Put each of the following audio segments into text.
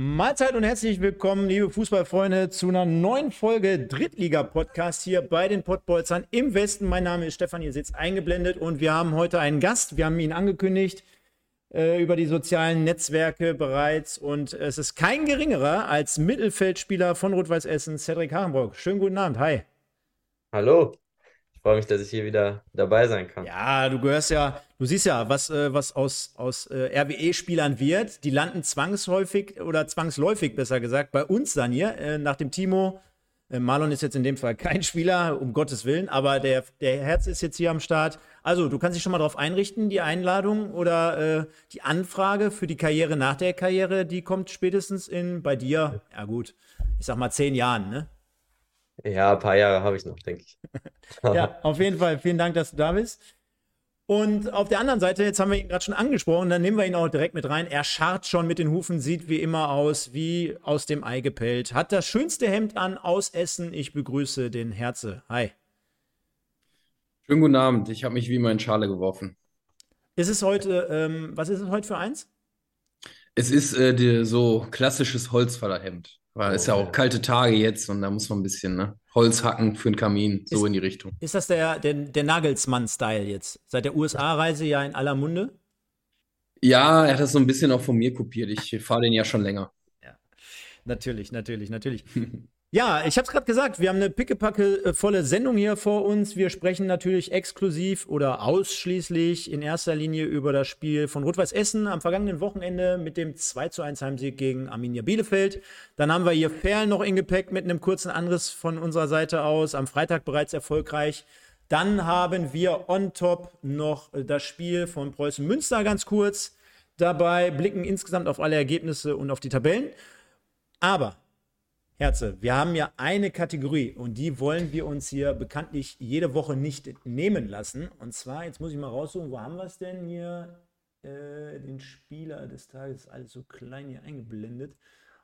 Mahlzeit und herzlich willkommen, liebe Fußballfreunde, zu einer neuen Folge Drittliga-Podcast hier bei den Pottbolzern im Westen. Mein Name ist Stefan, ihr sitzt eingeblendet und wir haben heute einen Gast. Wir haben ihn angekündigt äh, über die sozialen Netzwerke bereits und es ist kein geringerer als Mittelfeldspieler von Rot-Weiß Essen, Cedric Harenbrock. Schönen guten Abend, hi. Hallo. Ich freue mich, dass ich hier wieder dabei sein kann. Ja, du gehörst ja, du siehst ja, was, äh, was aus, aus äh, RWE-Spielern wird. Die landen zwangsläufig oder zwangsläufig, besser gesagt, bei uns dann hier. Äh, nach dem Timo, äh, Marlon ist jetzt in dem Fall kein Spieler, um Gottes Willen, aber der, der Herz ist jetzt hier am Start. Also, du kannst dich schon mal darauf einrichten, die Einladung oder äh, die Anfrage für die Karriere nach der Karriere, die kommt spätestens in bei dir, ja gut, ich sag mal zehn Jahren, ne? Ja, ein paar Jahre habe ich noch, denke ich. Ja, auf jeden Fall. Vielen Dank, dass du da bist. Und auf der anderen Seite, jetzt haben wir ihn gerade schon angesprochen, dann nehmen wir ihn auch direkt mit rein. Er scharrt schon mit den Hufen, sieht wie immer aus, wie aus dem Ei gepellt. Hat das schönste Hemd an aus Essen. Ich begrüße den Herze. Hi. Schönen guten Abend. Ich habe mich wie immer in Schale geworfen. Ist es heute, ähm, was ist es heute für eins? Es ist äh, die, so klassisches Holzfällerhemd. Weil es ist ja Oh, auch kalte Tage jetzt und da muss man ein bisschen ne? Holz hacken für den Kamin, so Ist- in die Richtung. Ist das der, der, der Nagelsmann-Style jetzt? Seit der USA-Reise ja in aller Munde? Ja, er hat das so ein bisschen auch von mir kopiert. Ich fahre den ja schon länger. Natürlich, natürlich, natürlich. Ja, ich habe es gerade gesagt, wir haben eine pickepacke äh, volle Sendung hier vor uns. Wir sprechen natürlich exklusiv oder ausschließlich in erster Linie über das Spiel von Rot-Weiß Essen am vergangenen Wochenende mit dem 2 zu 1 Heimsieg gegen Arminia Bielefeld. Dann haben wir hier Ferl noch in Gepäck mit einem kurzen Anriss von unserer Seite aus. Am Freitag bereits erfolgreich. Dann haben wir on top noch äh, das Spiel von Preußen Münster ganz kurz dabei, blicken insgesamt auf alle Ergebnisse und auf die Tabellen. Aber Herze, wir haben ja eine Kategorie und die wollen wir uns hier bekanntlich jede Woche nicht nehmen lassen. Und zwar, jetzt muss ich mal raussuchen, wo haben wir es denn hier? Äh, den Spieler des Tages, alles so klein hier eingeblendet.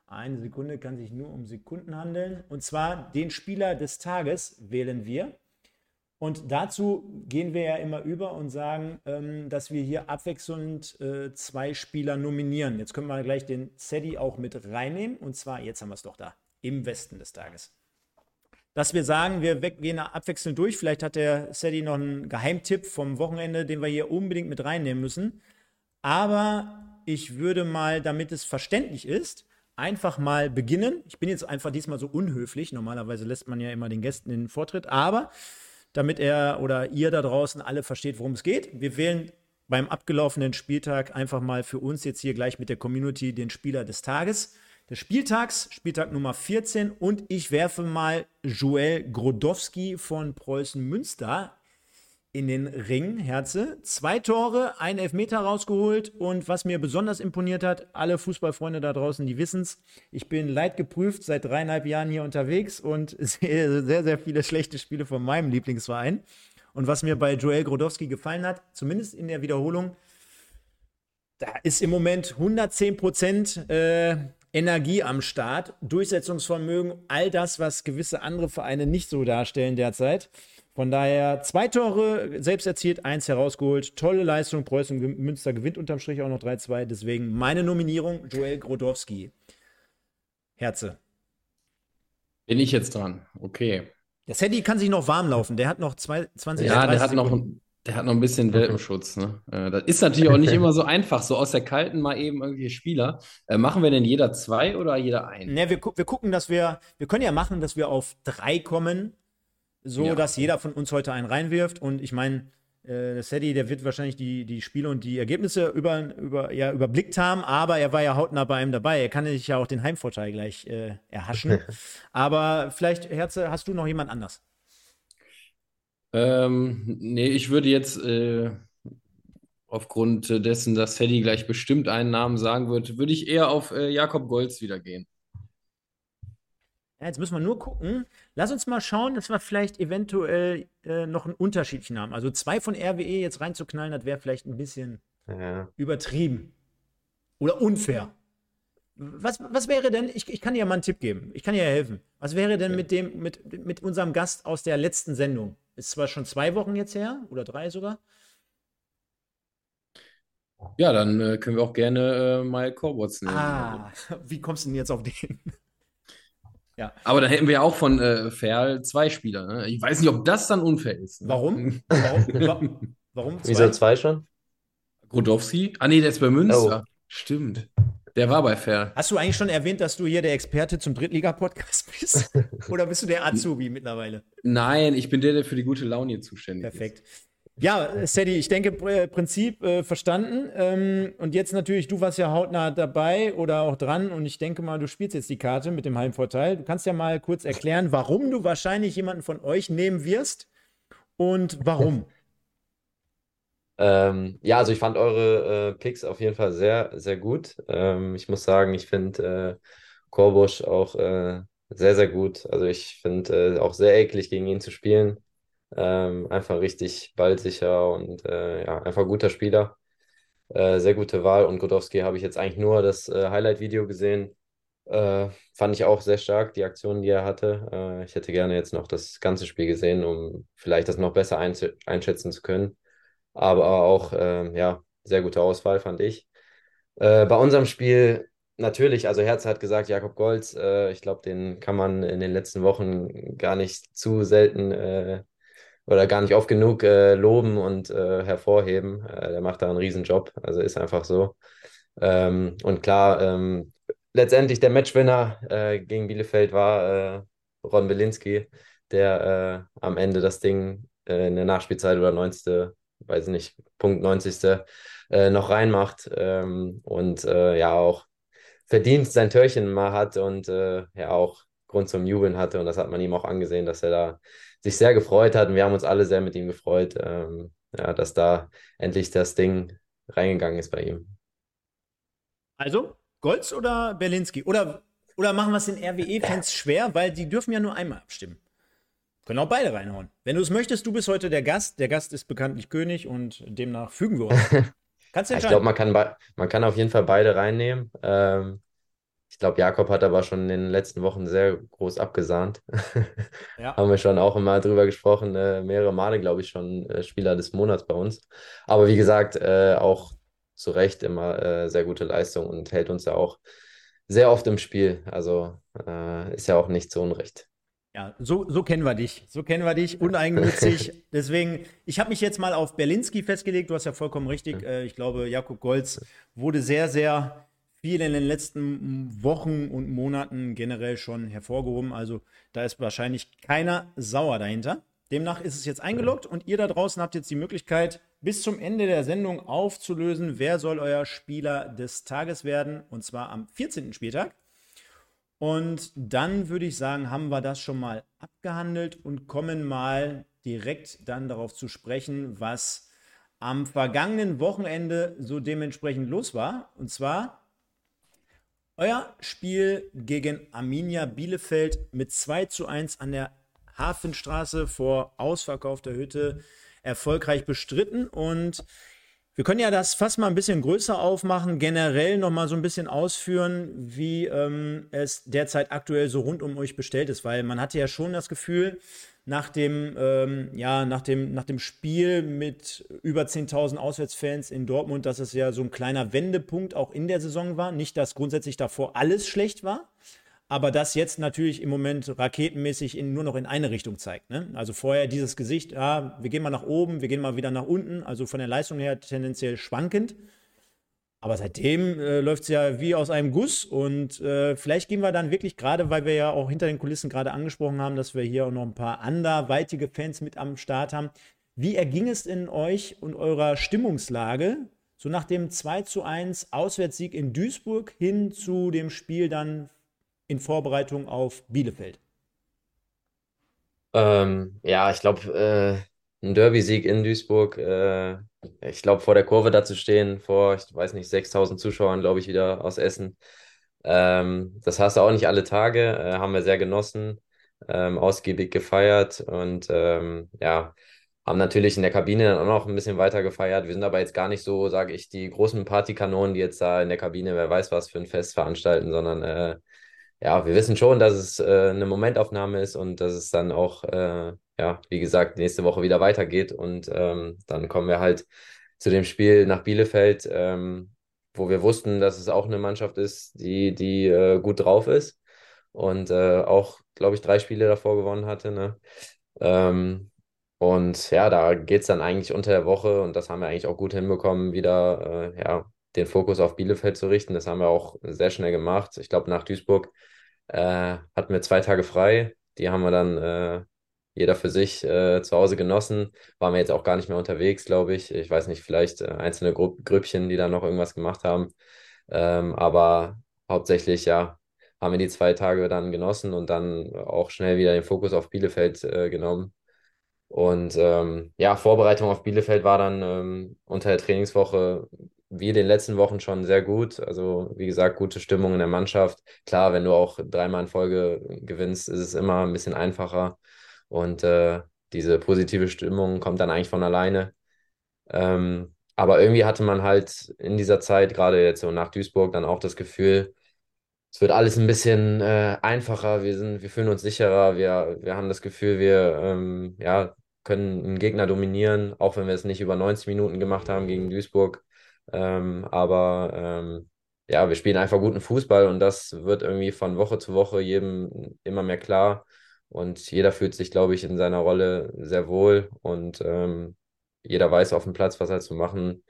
Eine Sekunde kann sich nur um Sekunden handeln. Und zwar den Spieler des Tages wählen wir. Und dazu gehen wir ja immer über und sagen, ähm, dass wir hier abwechselnd äh, zwei Spieler nominieren. Jetzt können wir gleich den Zeddy auch mit reinnehmen. Und zwar, jetzt haben wir es doch da, im Westen des Tages. Dass wir sagen, wir gehen abwechselnd durch. Vielleicht hat der Sadie noch einen Geheimtipp vom Wochenende, den wir hier unbedingt mit reinnehmen müssen. Aber ich würde mal, damit es verständlich ist, einfach mal beginnen. Ich bin jetzt einfach diesmal so unhöflich. Normalerweise lässt man ja immer den Gästen den Vortritt. Aber damit er oder ihr da draußen alle versteht, worum es geht, wir wählen beim abgelaufenen Spieltag einfach mal für uns jetzt hier gleich mit der Community den Spieler des Tages. Des Spieltags, Spieltag Nummer 14. Und ich werfe mal Joel Grodowski von Preußen Münster in den Ring, Herze. Zwei Tore, ein Elfmeter rausgeholt und was mir besonders imponiert hat, alle Fußballfreunde da draußen, die wissen es, ich bin leidgeprüft seit dreieinhalb Jahren hier unterwegs und sehe sehr, sehr viele schlechte Spiele von meinem Lieblingsverein. Und was mir bei Joel Grodowski gefallen hat, zumindest in der Wiederholung, da ist im Moment 110 Prozent äh, Energie am Start, Durchsetzungsvermögen, all das, was gewisse andere Vereine nicht so darstellen derzeit. Von daher zwei Tore selbst erzielt, eins herausgeholt. Tolle Leistung. Preußen Münster gewinnt unterm Strich auch noch 3-2. Deswegen meine Nominierung: Joel Grodowski. Herze. Bin ich jetzt dran? Okay. Der Sadie kann sich noch warm laufen. Der hat noch zwei, 20 Ja, der 30 hat noch. Der hat noch ein bisschen Welpenschutz. Ne? Äh, das ist natürlich auch nicht immer so einfach, so aus der Kalten mal eben irgendwelche Spieler. Äh, machen wir denn jeder zwei oder jeder einen? Ne, wir, gu wir gucken, dass wir, wir können ja machen, dass wir auf drei kommen, so Ja. dass jeder von uns heute einen reinwirft. Und ich meine, äh, der Sadie, der wird wahrscheinlich die, die Spiele und die Ergebnisse über, über, ja, überblickt haben, aber er war ja hautnah bei ihm dabei. Er kann sich ja auch den Heimvorteil gleich äh, erhaschen. aber vielleicht, Herze, hast du noch jemand anders? Ähm, nee, ich würde jetzt äh, aufgrund dessen, dass Teddy gleich bestimmt einen Namen sagen wird, würde ich eher auf äh, Jakob Golz wieder gehen. Ja, jetzt müssen wir nur gucken. Lass uns mal schauen, dass wir vielleicht eventuell äh, noch einen unterschiedlichen haben. Also zwei von RWE jetzt reinzuknallen, das wäre vielleicht ein bisschen Ja. übertrieben oder unfair. Was, was wäre denn, ich, ich kann dir ja mal einen Tipp geben, ich kann dir ja helfen. Was wäre denn mit dem, mit, mit unserem Gast aus der letzten Sendung? Ist zwar schon zwei Wochen jetzt her oder drei sogar. Ja, dann äh, können wir auch gerne äh, mal Corbots nehmen. Ah, wie kommst du denn jetzt auf den? ja. Aber dann hätten wir ja auch von äh, Ferl zwei Spieler. Ne? Ich weiß nicht, ob das dann unfair ist. Ne? Warum? Warum? Warum zwei? Wieso zwei schon? Grodowski? Ah, nee, der ist bei Münster. Oh. Stimmt. Der war bei Fair. Hast du eigentlich schon erwähnt, dass du hier der Experte zum Drittliga-Podcast bist? Oder bist du der Azubi mittlerweile? Nein, ich bin der, der für die gute Laune zuständig Perfekt. ist. Perfekt. Ja, Sadie, ich denke, Prinzip äh, verstanden. Ähm, und jetzt natürlich, du warst ja hautnah dabei oder auch dran. Und ich denke mal, du spielst jetzt die Karte mit dem Heimvorteil. Du kannst ja mal kurz erklären, warum du wahrscheinlich jemanden von euch nehmen wirst und warum. Ähm, ja, also ich fand eure äh, Picks auf jeden Fall sehr, sehr gut. Ähm, ich muss sagen, ich finde äh, Korbusch auch äh, sehr, sehr gut. Also ich finde äh, auch sehr eklig, gegen ihn zu spielen. Ähm, einfach richtig ballsicher und äh, ja, einfach guter Spieler. Äh, sehr gute Wahl. Und Godowski habe ich jetzt eigentlich nur das äh, Highlight-Video gesehen. Fand ich auch sehr stark, die Aktionen, die er hatte. Ich hätte gerne jetzt noch das ganze Spiel gesehen, um vielleicht das noch besser einschätzen zu können. Aber auch, äh, ja, sehr gute Auswahl, fand ich. Äh, bei unserem Spiel natürlich, also Herz hat gesagt, Jakob Golz, äh, ich glaube, den kann man in den letzten Wochen gar nicht zu selten äh, oder gar nicht oft genug äh, loben und äh, hervorheben. Äh, der macht da einen Riesenjob, also ist einfach so. Ähm, und klar, ähm, letztendlich der Matchwinner äh, gegen Bielefeld war Ron Belinski, der am Ende das Ding in der Nachspielzeit oder 90. weiß nicht, Punkt 90. noch reinmacht ähm, und ja auch verdient sein Törchen mal hat und ja auch Grund zum Jubeln hatte und das hat man ihm auch angesehen, dass er da sich sehr gefreut hat und wir haben uns alle sehr mit ihm gefreut, ähm, ja, dass da endlich das Ding reingegangen ist bei ihm. Also, Golz oder Berlinski? Oder, oder machen wir es den RWE-Fans schwer, weil die dürfen ja nur einmal abstimmen. Können auch beide reinhauen. Wenn du es möchtest, du bist heute der Gast. Der Gast ist bekanntlich König und demnach fügen wir uns. Kannst du. Ich glaube, man kann, man kann auf jeden Fall beide reinnehmen. Ähm, ich glaube, Jakob hat aber schon in den letzten Wochen sehr groß abgesahnt. Ja. Haben wir schon auch immer drüber gesprochen, äh, mehrere Male, glaube ich, schon äh, Spieler des Monats bei uns. Aber wie gesagt, äh, auch zu Recht immer äh, sehr gute Leistung und hält uns ja auch sehr oft im Spiel. Also äh, ist ja auch nicht zu Unrecht. Ja, so, so kennen wir dich. So kennen wir dich, uneigennützig. Deswegen, ich habe mich jetzt mal auf Berlinski festgelegt. Du hast ja vollkommen richtig. Äh, ich glaube, Jakob Golz wurde sehr, sehr viel in den letzten Wochen und Monaten generell schon hervorgehoben. Also da ist wahrscheinlich keiner sauer dahinter. Demnach ist es jetzt eingeloggt und ihr da draußen habt jetzt die Möglichkeit, bis zum Ende der Sendung aufzulösen, wer soll euer Spieler des Tages werden. Und zwar am 14. Spieltag. Und dann würde ich sagen, haben wir das schon mal abgehandelt und kommen mal direkt dann darauf zu sprechen, was am vergangenen Wochenende so dementsprechend los war. Und zwar euer Spiel gegen Arminia Bielefeld mit 2 zu 1 an der Hafenstraße vor ausverkaufter Hütte erfolgreich bestritten und wir können ja das fast mal ein bisschen größer aufmachen, generell noch mal so ein bisschen ausführen, wie ähm, es derzeit aktuell so rund um euch bestellt ist, weil man hatte ja schon das Gefühl, nach dem, ähm, ja, nach dem, nach dem Spiel mit über 10.000 Auswärtsfans in Dortmund, dass es ja so ein kleiner Wendepunkt auch in der Saison war. Nicht, dass grundsätzlich davor alles schlecht war, aber das jetzt natürlich im Moment raketenmäßig in, nur noch in eine Richtung zeigt. Ne? Also vorher dieses Gesicht, ja, wir gehen mal nach oben, wir gehen mal wieder nach unten, also von der Leistung her tendenziell schwankend. Aber seitdem äh, läuft es ja wie aus einem Guss und äh, vielleicht gehen wir dann wirklich gerade, weil wir ja auch hinter den Kulissen gerade angesprochen haben, dass wir hier auch noch ein paar anderweitige Fans mit am Start haben. Wie erging es in euch und eurer Stimmungslage so nach dem 2 zu 1 Auswärtssieg in Duisburg hin zu dem Spiel dann in Vorbereitung auf Bielefeld? Ähm, ja, ich glaube, äh, ein Derby-Sieg in Duisburg äh, ich glaube, vor der Kurve da zu stehen, vor, ich weiß nicht, 6000 Zuschauern, glaube ich, wieder aus Essen. Ähm, das hast du auch nicht alle Tage, äh, haben wir sehr genossen, ähm, ausgiebig gefeiert und ähm, ja, haben natürlich in der Kabine dann auch noch ein bisschen weiter gefeiert. Wir sind aber jetzt gar nicht so, sage ich, die großen Partykanonen, die jetzt da in der Kabine, wer weiß was für ein Fest veranstalten, sondern äh, ja, wir wissen schon, dass es äh, eine Momentaufnahme ist und dass es dann auch, äh, ja, wie gesagt, nächste Woche wieder weitergeht und ähm, dann kommen wir halt zu dem Spiel nach Bielefeld, ähm, wo wir wussten, dass es auch eine Mannschaft ist, die, die äh, gut drauf ist und äh, auch, glaube ich, drei Spiele davor gewonnen hatte. Ne? Ähm, und ja, da geht es dann eigentlich unter der Woche und das haben wir eigentlich auch gut hinbekommen, wieder äh, ja, den Fokus auf Bielefeld zu richten. Das haben wir auch sehr schnell gemacht. Ich glaube, nach Duisburg äh, hatten wir zwei Tage frei. Die haben wir dann äh, jeder für sich äh, zu Hause genossen. Waren wir jetzt auch gar nicht mehr unterwegs, glaube ich. Ich weiß nicht, vielleicht äh, einzelne Gru Grüppchen, die da noch irgendwas gemacht haben. Ähm, aber hauptsächlich, ja, haben wir die zwei Tage dann genossen und dann auch schnell wieder den Fokus auf Bielefeld äh, genommen. Und ähm, ja, Vorbereitung auf Bielefeld war dann ähm, unter der Trainingswoche wie in den letzten Wochen schon sehr gut. Also, wie gesagt, gute Stimmung in der Mannschaft. Klar, wenn du auch dreimal in Folge gewinnst, ist es immer ein bisschen einfacher. Und äh, diese positive Stimmung kommt dann eigentlich von alleine. Ähm, aber irgendwie hatte man halt in dieser Zeit, gerade jetzt so nach Duisburg, dann auch das Gefühl, es wird alles ein bisschen äh, einfacher, wir sind, wir fühlen uns sicherer, wir, wir haben das Gefühl, wir ähm, ja, können einen Gegner dominieren, auch wenn wir es nicht über 90 Minuten gemacht haben gegen Duisburg. Ähm, aber ähm, ja, wir spielen einfach guten Fußball und das wird irgendwie von Woche zu Woche jedem immer mehr klar. Und jeder fühlt sich, glaube ich, in seiner Rolle sehr wohl und ähm, jeder weiß auf dem Platz, was er zu machen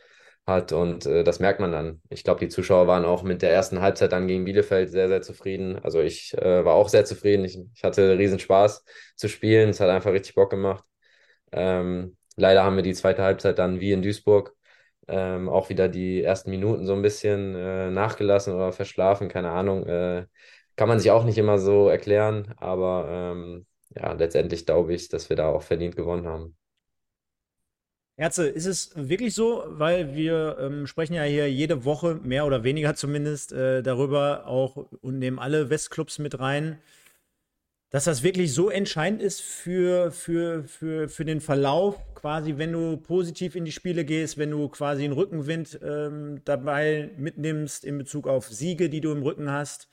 hat. Und äh, das merkt man dann. Ich glaube, die Zuschauer waren auch mit der ersten Halbzeit dann gegen Bielefeld sehr, sehr zufrieden. Also ich äh, war auch sehr zufrieden. Ich, ich hatte riesen Spaß zu spielen. Es hat einfach richtig Bock gemacht. Ähm, leider haben wir die zweite Halbzeit dann wie in Duisburg ähm, auch wieder die ersten Minuten so ein bisschen äh, nachgelassen oder verschlafen, keine Ahnung. Äh, kann man sich auch nicht immer so erklären, aber ähm, ja, letztendlich glaube ich, dass wir da auch verdient gewonnen haben. Ärzte, ist es wirklich so, weil wir ähm, sprechen ja hier jede Woche, mehr oder weniger zumindest, äh, darüber auch und nehmen alle Westclubs mit rein, dass das wirklich so entscheidend ist für, für, für, für den Verlauf, quasi, wenn du positiv in die Spiele gehst, wenn du quasi einen Rückenwind ähm, dabei mitnimmst in Bezug auf Siege, die du im Rücken hast,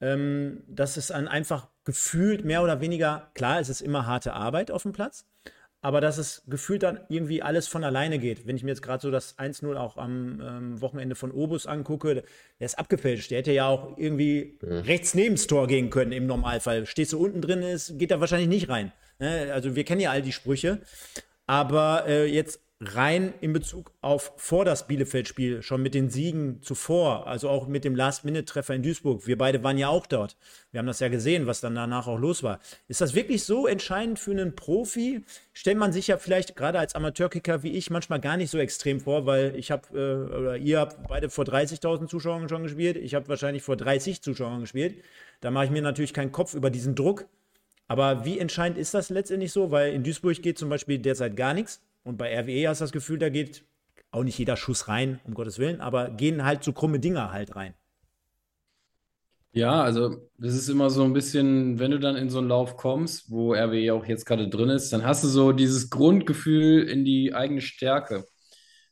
ähm, dass es dann einfach gefühlt mehr oder weniger, klar, es ist immer harte Arbeit auf dem Platz, aber dass es gefühlt dann irgendwie alles von alleine geht. Wenn ich mir jetzt gerade so das 1-0 auch am ähm, Wochenende von Obus angucke, der ist abgefälscht. Der hätte ja auch irgendwie ja. rechts neben das Tor gehen können im Normalfall. Stehst du unten drin, ist, geht da wahrscheinlich nicht rein. Ne? Also wir kennen ja all die Sprüche. Aber äh, jetzt rein in Bezug auf vor das Bielefeld-Spiel, schon mit den Siegen zuvor, also auch mit dem Last-Minute-Treffer in Duisburg. Wir beide waren ja auch dort. Wir haben das ja gesehen, was dann danach auch los war. Ist das wirklich so entscheidend für einen Profi? Stellt man sich ja vielleicht gerade als Amateurkicker wie ich manchmal gar nicht so extrem vor, weil ich habe, äh, oder ihr habt beide vor 30.000 Zuschauern schon gespielt. Ich habe wahrscheinlich vor 30 Zuschauern gespielt. Da mache ich mir natürlich keinen Kopf über diesen Druck. Aber wie entscheidend ist das letztendlich so? Weil in Duisburg geht zum Beispiel derzeit gar nichts. Und bei RWE hast du das Gefühl, da geht auch nicht jeder Schuss rein, um Gottes Willen, aber gehen halt so krumme Dinger halt rein. Ja, also das ist immer so ein bisschen, wenn du dann in so einen Lauf kommst, wo RWE auch jetzt gerade drin ist, dann hast du so dieses Grundgefühl in die eigene Stärke.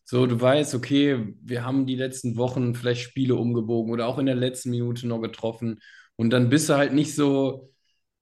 So, du weißt, okay, wir haben die letzten Wochen vielleicht Spiele umgebogen oder auch in der letzten Minute noch getroffen. Und dann bist du halt nicht so,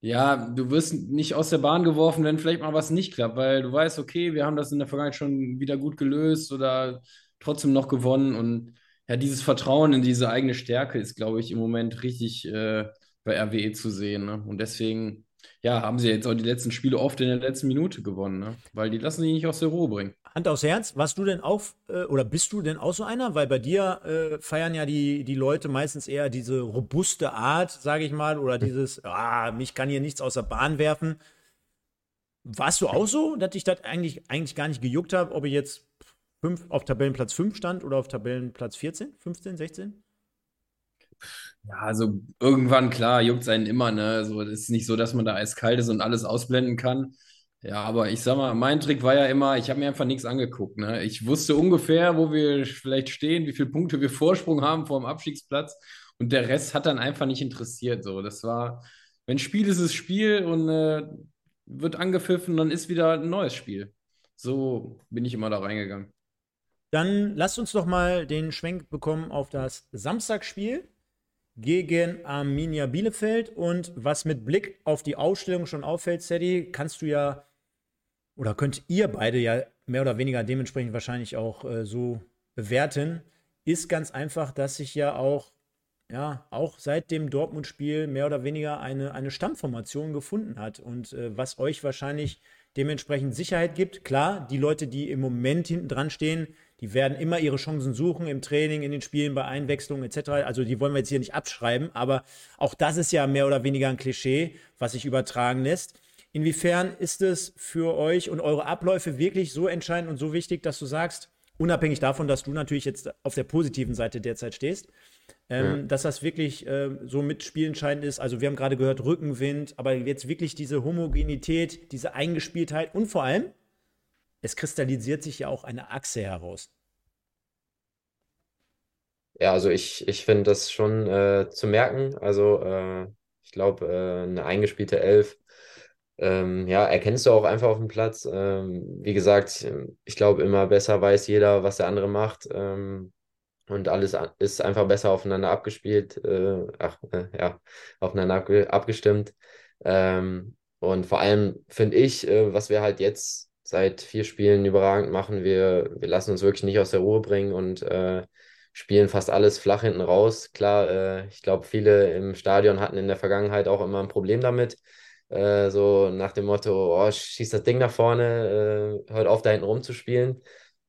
ja, du wirst nicht aus der Bahn geworfen, wenn vielleicht mal was nicht klappt, weil du weißt, okay, wir haben das in der Vergangenheit schon wieder gut gelöst oder trotzdem noch gewonnen. Und ja, dieses Vertrauen in diese eigene Stärke ist, glaube ich, im Moment richtig äh, bei RWE zu sehen. Ne? Und deswegen, ja, haben sie jetzt auch die letzten Spiele oft in der letzten Minute gewonnen, ne? weil die lassen sich nicht aus der Ruhe bringen. Hand aufs Herz, warst du denn auch, äh, oder bist du denn auch so einer? Weil bei dir äh, feiern ja die, die Leute meistens eher diese robuste Art, sage ich mal, oder dieses, ah, mich kann hier nichts aus der Bahn werfen. Warst du auch so, dass ich das eigentlich, eigentlich gar nicht gejuckt habe, ob ich jetzt fünf, auf Tabellenplatz 5 stand oder auf Tabellenplatz 14, 15, 16? Ja, also irgendwann, klar, juckt es einen immer, ne? Also, es ist nicht so, dass man da eiskalt ist und alles ausblenden kann. Ja, aber ich sag mal, mein Trick war ja immer, ich habe mir einfach nichts angeguckt. Ne? Ich wusste ungefähr, wo wir vielleicht stehen, wie viele Punkte wir Vorsprung haben vor dem Abstiegsplatz und der Rest hat dann einfach nicht interessiert. So, das war, wenn Spiel ist, ist Spiel und äh, wird angepfiffen, dann ist wieder ein neues Spiel. So bin ich immer da reingegangen. Dann lasst uns doch mal den Schwenk bekommen auf das Samstagsspiel gegen Arminia Bielefeld. Und was mit Blick auf die Ausstellung schon auffällt, Sadie, kannst du ja oder könnt ihr beide ja mehr oder weniger dementsprechend wahrscheinlich auch äh, so bewerten, ist ganz einfach, dass sich ja auch, ja, auch seit dem Dortmund-Spiel mehr oder weniger eine, eine Stammformation gefunden hat und äh, was euch wahrscheinlich dementsprechend Sicherheit gibt. Klar, die Leute, die im Moment hinten dran stehen, die werden immer ihre Chancen suchen im Training, in den Spielen, bei Einwechslungen etc. Also die wollen wir jetzt hier nicht abschreiben, aber auch das ist ja mehr oder weniger ein Klischee, was sich übertragen lässt. Inwiefern ist es für euch und eure Abläufe wirklich so entscheidend und so wichtig, dass du sagst, unabhängig davon, dass du natürlich jetzt auf der positiven Seite derzeit stehst, ähm, ja. dass das wirklich äh, so mitspielentscheidend ist. Also wir haben gerade gehört Rückenwind, aber jetzt wirklich diese Homogenität, diese Eingespieltheit und vor allem, es kristallisiert sich ja auch eine Achse heraus. Ja, also ich, ich finde das schon äh, zu merken. Also äh, ich glaube, äh, eine eingespielte Elf, ähm, ja, erkennst du auch einfach auf dem Platz. Ähm, wie gesagt, ich glaube, immer besser weiß jeder, was der andere macht. Ähm, und alles ist einfach besser aufeinander abgespielt, äh, ach, äh, ja, aufeinander abge abgestimmt. Ähm, und vor allem finde ich, äh, was wir halt jetzt seit vier Spielen überragend machen. Wir, wir lassen uns wirklich nicht aus der Ruhe bringen und äh, spielen fast alles flach hinten raus. Klar, äh, ich glaube, viele im Stadion hatten in der Vergangenheit auch immer ein Problem damit. Äh, so nach dem Motto, oh, schieß das Ding nach vorne, äh, hört auf, da hinten rumzuspielen.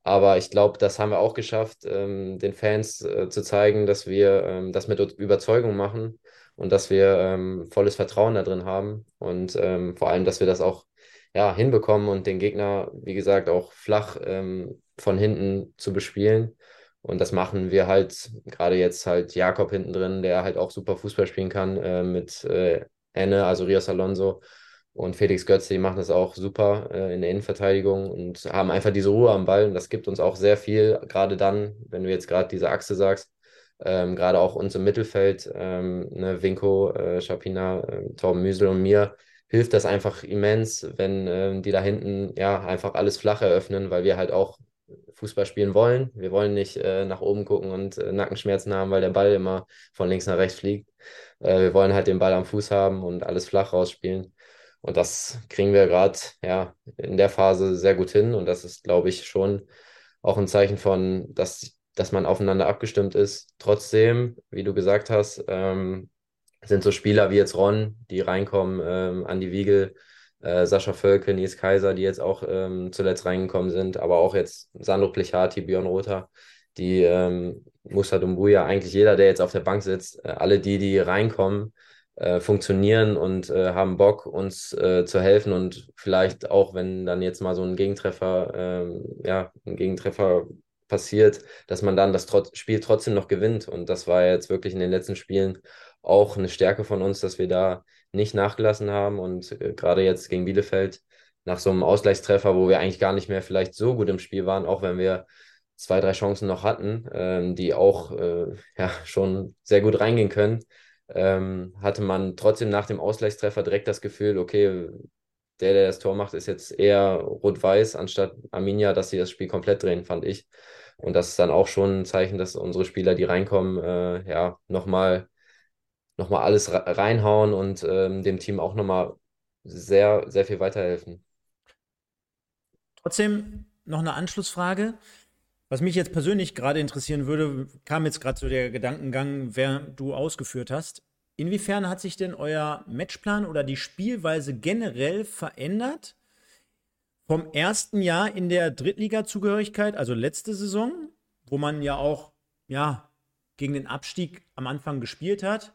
Aber ich glaube, das haben wir auch geschafft, ähm, den Fans äh, zu zeigen, dass wir ähm, das mit Überzeugung machen und dass wir ähm, volles Vertrauen da drin haben und ähm, vor allem, dass wir das auch ja, hinbekommen und den Gegner, wie gesagt, auch flach ähm, von hinten zu bespielen. Und das machen wir halt, gerade jetzt halt Jakob hinten drin, der halt auch super Fußball spielen kann, äh, mit äh, Enne, also Rios Alonso und Felix Götze, die machen das auch super äh, in der Innenverteidigung und haben einfach diese Ruhe am Ball. Und das gibt uns auch sehr viel, gerade dann, wenn du jetzt gerade diese Achse sagst, ähm, gerade auch uns im Mittelfeld, ähm, ne, Winko, äh, Schapina, äh, Torben Müsel und mir, hilft das einfach immens, wenn äh, die da hinten ja einfach alles flach eröffnen, weil wir halt auch Fußball spielen wollen. Wir wollen nicht äh, nach oben gucken und äh, Nackenschmerzen haben, weil der Ball immer von links nach rechts fliegt. Äh, wir wollen halt den Ball am Fuß haben und alles flach rausspielen. Und das kriegen wir gerade ja, in der Phase sehr gut hin. Und das ist, glaube ich, schon auch ein Zeichen von, dass, dass man aufeinander abgestimmt ist. Trotzdem, wie du gesagt hast, ähm, sind so Spieler wie jetzt Ron, die reinkommen, ähm, Andi Wiegel, äh, Sascha Völke, Nils Kaiser, die jetzt auch ähm, zuletzt reingekommen sind, aber auch jetzt Sandro Plichati, Björn Rother, die ähm, Musa Dumbuya, eigentlich jeder, der jetzt auf der Bank sitzt, äh, alle die, die reinkommen, äh, funktionieren und äh, haben Bock, uns äh, zu helfen und vielleicht auch, wenn dann jetzt mal so ein Gegentreffer, ähm, ja, ein Gegentreffer passiert, dass man dann das Trot Spiel trotzdem noch gewinnt. Und das war jetzt wirklich in den letzten Spielen auch eine Stärke von uns, dass wir da nicht nachgelassen haben und äh, gerade jetzt gegen Bielefeld nach so einem Ausgleichstreffer, wo wir eigentlich gar nicht mehr vielleicht so gut im Spiel waren, auch wenn wir zwei, drei Chancen noch hatten, ähm, die auch äh, ja, schon sehr gut reingehen können, ähm, hatte man trotzdem nach dem Ausgleichstreffer direkt das Gefühl, okay, der, der das Tor macht, ist jetzt eher rot-weiß, anstatt Arminia, dass sie das Spiel komplett drehen, fand ich. Und das ist dann auch schon ein Zeichen, dass unsere Spieler, die reinkommen, äh, ja, nochmal nochmal alles reinhauen und ähm, dem Team auch nochmal sehr, sehr viel weiterhelfen. Trotzdem noch eine Anschlussfrage. Was mich jetzt persönlich gerade interessieren würde, kam jetzt gerade so der Gedankengang, wer du ausgeführt hast. Inwiefern hat sich denn euer Matchplan oder die Spielweise generell verändert vom ersten Jahr in der Drittliga-Zugehörigkeit, also letzte Saison, wo man ja auch ja, gegen den Abstieg am Anfang gespielt hat,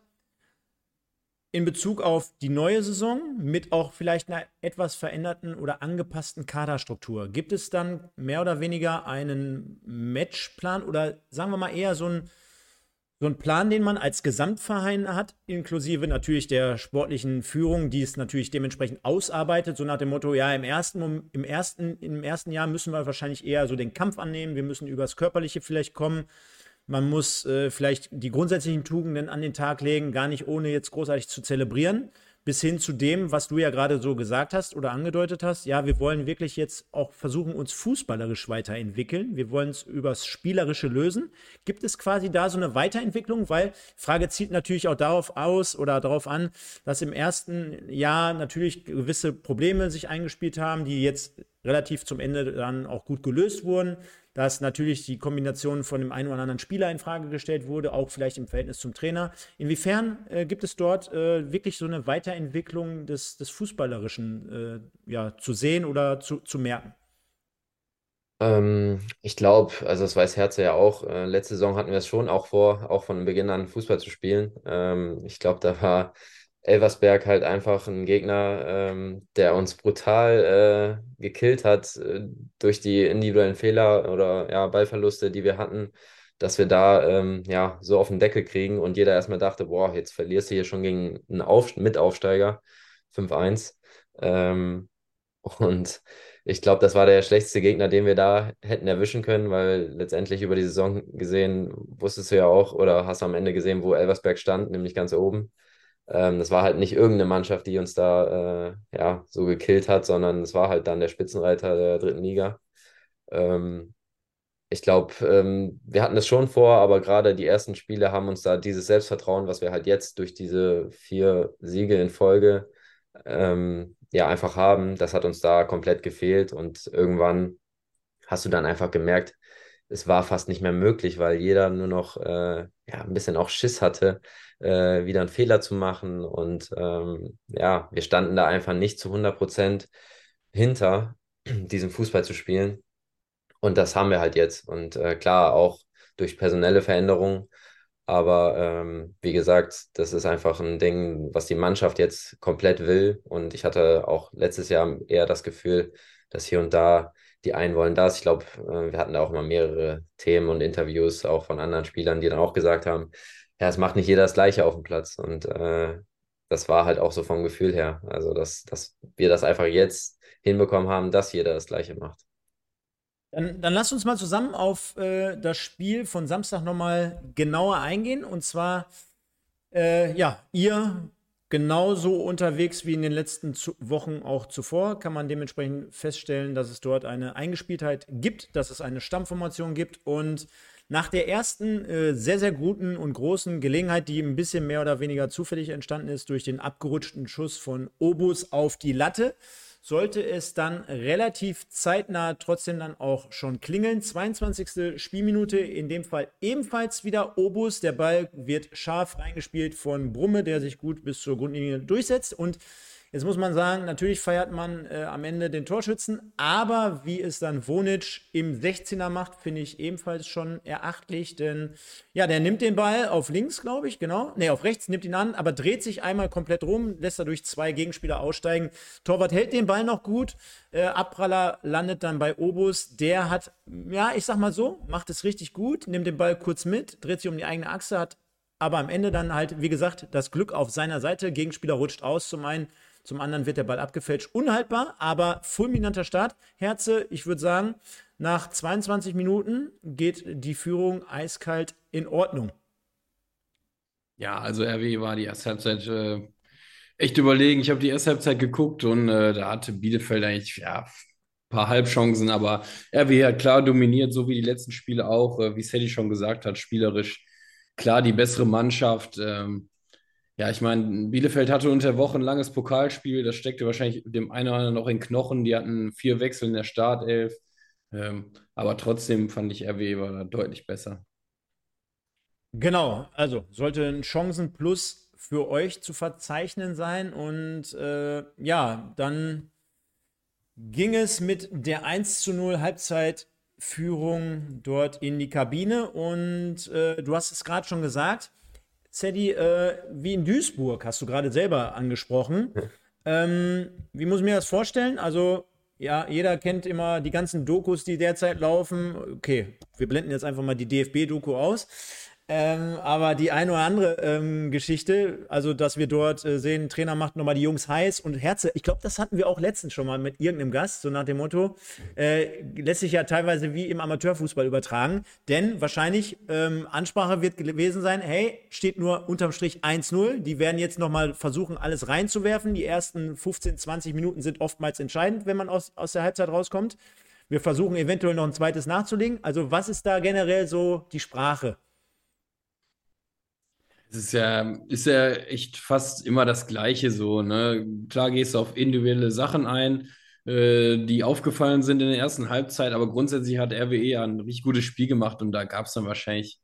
in Bezug auf die neue Saison mit auch vielleicht einer etwas veränderten oder angepassten Kaderstruktur? Gibt es dann mehr oder weniger einen Matchplan oder sagen wir mal eher so einen, so Plan, den man als Gesamtverein hat, inklusive natürlich der sportlichen Führung, die es natürlich dementsprechend ausarbeitet, so nach dem Motto, ja, im ersten, im ersten, im ersten Jahr müssen wir wahrscheinlich eher so den Kampf annehmen, wir müssen übers Körperliche vielleicht kommen man muss äh, vielleicht die grundsätzlichen Tugenden an den Tag legen, gar nicht ohne jetzt großartig zu zelebrieren, bis hin zu dem, was du ja gerade so gesagt hast oder angedeutet hast. Ja, wir wollen wirklich jetzt auch versuchen, uns fußballerisch weiterentwickeln. Wir wollen es übers Spielerische lösen. Gibt es quasi da so eine Weiterentwicklung? Weil Frage zielt natürlich auch darauf aus oder darauf an, dass im ersten Jahr natürlich gewisse Probleme sich eingespielt haben, die jetzt relativ zum Ende dann auch gut gelöst wurden, dass natürlich die Kombination von dem einen oder anderen Spieler in Frage gestellt wurde, auch vielleicht im Verhältnis zum Trainer. Inwiefern äh, gibt es dort äh, wirklich so eine Weiterentwicklung des, des Fußballerischen äh, ja, zu sehen oder zu, zu merken? Ähm, ich glaube, also das weiß Herze ja auch, äh, letzte Saison hatten wir es schon auch vor, auch von Beginn an Fußball zu spielen. Ähm, ich glaube, da war Elversberg halt einfach ein Gegner, ähm, der uns brutal äh, gekillt hat äh, durch die individuellen Fehler oder ja, Ballverluste, die wir hatten, dass wir da ähm, ja so auf den Deckel kriegen und jeder erstmal dachte, boah, jetzt verlierst du hier schon gegen einen Auf Mitaufsteiger 5-1. Ähm, und ich glaube, das war der schlechteste Gegner, den wir da hätten erwischen können, weil letztendlich über die Saison gesehen, wusstest du ja auch oder hast am Ende gesehen, wo Elversberg stand, nämlich ganz oben. Ähm, das war halt nicht irgendeine Mannschaft, die uns da äh, ja, so gekillt hat, sondern es war halt dann der Spitzenreiter der dritten Liga. Ähm, ich glaube, ähm, wir hatten es schon vor, aber gerade die ersten Spiele haben uns da dieses Selbstvertrauen, was wir halt jetzt durch diese vier Siege in Folge ähm, ja einfach haben, das hat uns da komplett gefehlt und irgendwann hast du dann einfach gemerkt, es war fast nicht mehr möglich, weil jeder nur noch äh, ja, ein bisschen auch Schiss hatte, äh, wieder einen Fehler zu machen. Und ähm, ja, wir standen da einfach nicht zu 100 Prozent hinter diesem Fußball zu spielen. Und das haben wir halt jetzt. Und äh, klar auch durch personelle Veränderungen. Aber ähm, wie gesagt, das ist einfach ein Ding, was die Mannschaft jetzt komplett will. Und ich hatte auch letztes Jahr eher das Gefühl, dass hier und da die einen wollen das. Ich glaube, äh, wir hatten da auch immer mehrere Themen und Interviews auch von anderen Spielern, die dann auch gesagt haben, ja, es macht nicht jeder das Gleiche auf dem Platz. Und äh, das war halt auch so vom Gefühl her. Also, dass, dass wir das einfach jetzt hinbekommen haben, dass jeder das Gleiche macht. Dann, dann lasst uns mal zusammen auf äh, das Spiel von Samstag nochmal genauer eingehen. Und zwar, äh, ja, ihr genauso unterwegs wie in den letzten Wochen auch zuvor, kann man dementsprechend feststellen, dass es dort eine Eingespieltheit gibt, dass es eine Stammformation gibt und nach der ersten äh, sehr, sehr guten und großen Gelegenheit, die ein bisschen mehr oder weniger zufällig entstanden ist durch den abgerutschten Schuss von Obus auf die Latte, sollte es dann relativ zeitnah trotzdem dann auch schon klingeln. 22. Spielminute, in dem Fall ebenfalls wieder Obus. Der Ball wird scharf reingespielt von Brumme, der sich gut bis zur Grundlinie durchsetzt und Jetzt muss man sagen, natürlich feiert man äh, am Ende den Torschützen, aber wie es dann Wonic im 16er macht, finde ich ebenfalls schon erachtlich, denn ja, der nimmt den Ball auf links, glaube ich, genau. Ne, auf rechts, nimmt ihn an, aber dreht sich einmal komplett rum, lässt dadurch zwei Gegenspieler aussteigen. Torwart hält den Ball noch gut, äh, Abpraller landet dann bei Obus, der hat, ja, ich sag mal so, macht es richtig gut, nimmt den Ball kurz mit, dreht sich um die eigene Achse, hat aber am Ende dann halt, wie gesagt, das Glück auf seiner Seite. Gegenspieler rutscht aus, zum einen zum anderen wird der Ball abgefälscht. Unhaltbar, aber fulminanter Start. Herze, ich würde sagen, nach 22 Minuten geht die Führung eiskalt in Ordnung. Ja, also RW war die erste Halbzeit äh, echt überlegen. Ich habe die erste Halbzeit geguckt und äh, da hatte Bielefeld eigentlich ja, ein paar Halbchancen, aber RW hat klar dominiert, so wie die letzten Spiele auch, äh, wie Sadie schon gesagt hat, spielerisch klar die bessere Mannschaft. Ähm, ja, ich meine, Bielefeld hatte unter der Woche ein langes Pokalspiel, das steckte wahrscheinlich dem einen oder anderen noch in Knochen. Die hatten vier Wechsel in der Startelf. Ähm, aber trotzdem fand ich RW war da deutlich besser. Genau, also sollte ein Chancenplus für euch zu verzeichnen sein. Und äh, ja, dann ging es mit der 1 zu 0 Halbzeitführung dort in die Kabine. Und äh, du hast es gerade schon gesagt, Zeddy, äh, wie in Duisburg, hast du gerade selber angesprochen. ähm, wie muss ich mir das vorstellen? Also, ja, jeder kennt immer die ganzen Dokus, die derzeit laufen. Okay, wir blenden jetzt einfach mal die DFB-Doku aus. Ähm, aber die eine oder andere ähm, Geschichte, also dass wir dort äh, sehen, Trainer macht nochmal die Jungs heiß und Herze, ich glaube, das hatten wir auch letztens schon mal mit irgendeinem Gast, so nach dem Motto, äh, lässt sich ja teilweise wie im Amateurfußball übertragen, denn wahrscheinlich ähm, Ansprache wird gewesen sein, hey, steht nur unterm Strich 1-0, die werden jetzt nochmal versuchen, alles reinzuwerfen, die ersten 15, 20 Minuten sind oftmals entscheidend, wenn man aus, aus der Halbzeit rauskommt. Wir versuchen eventuell noch ein zweites nachzulegen. Also was ist da generell so die Sprache? Es ist ja, ist ja echt fast immer das Gleiche so, ne? Klar gehst du auf individuelle Sachen ein. äh, die aufgefallen sind in der ersten Halbzeit. Aber grundsätzlich hat RWE ja ein richtig gutes Spiel gemacht und da gab es dann wahrscheinlich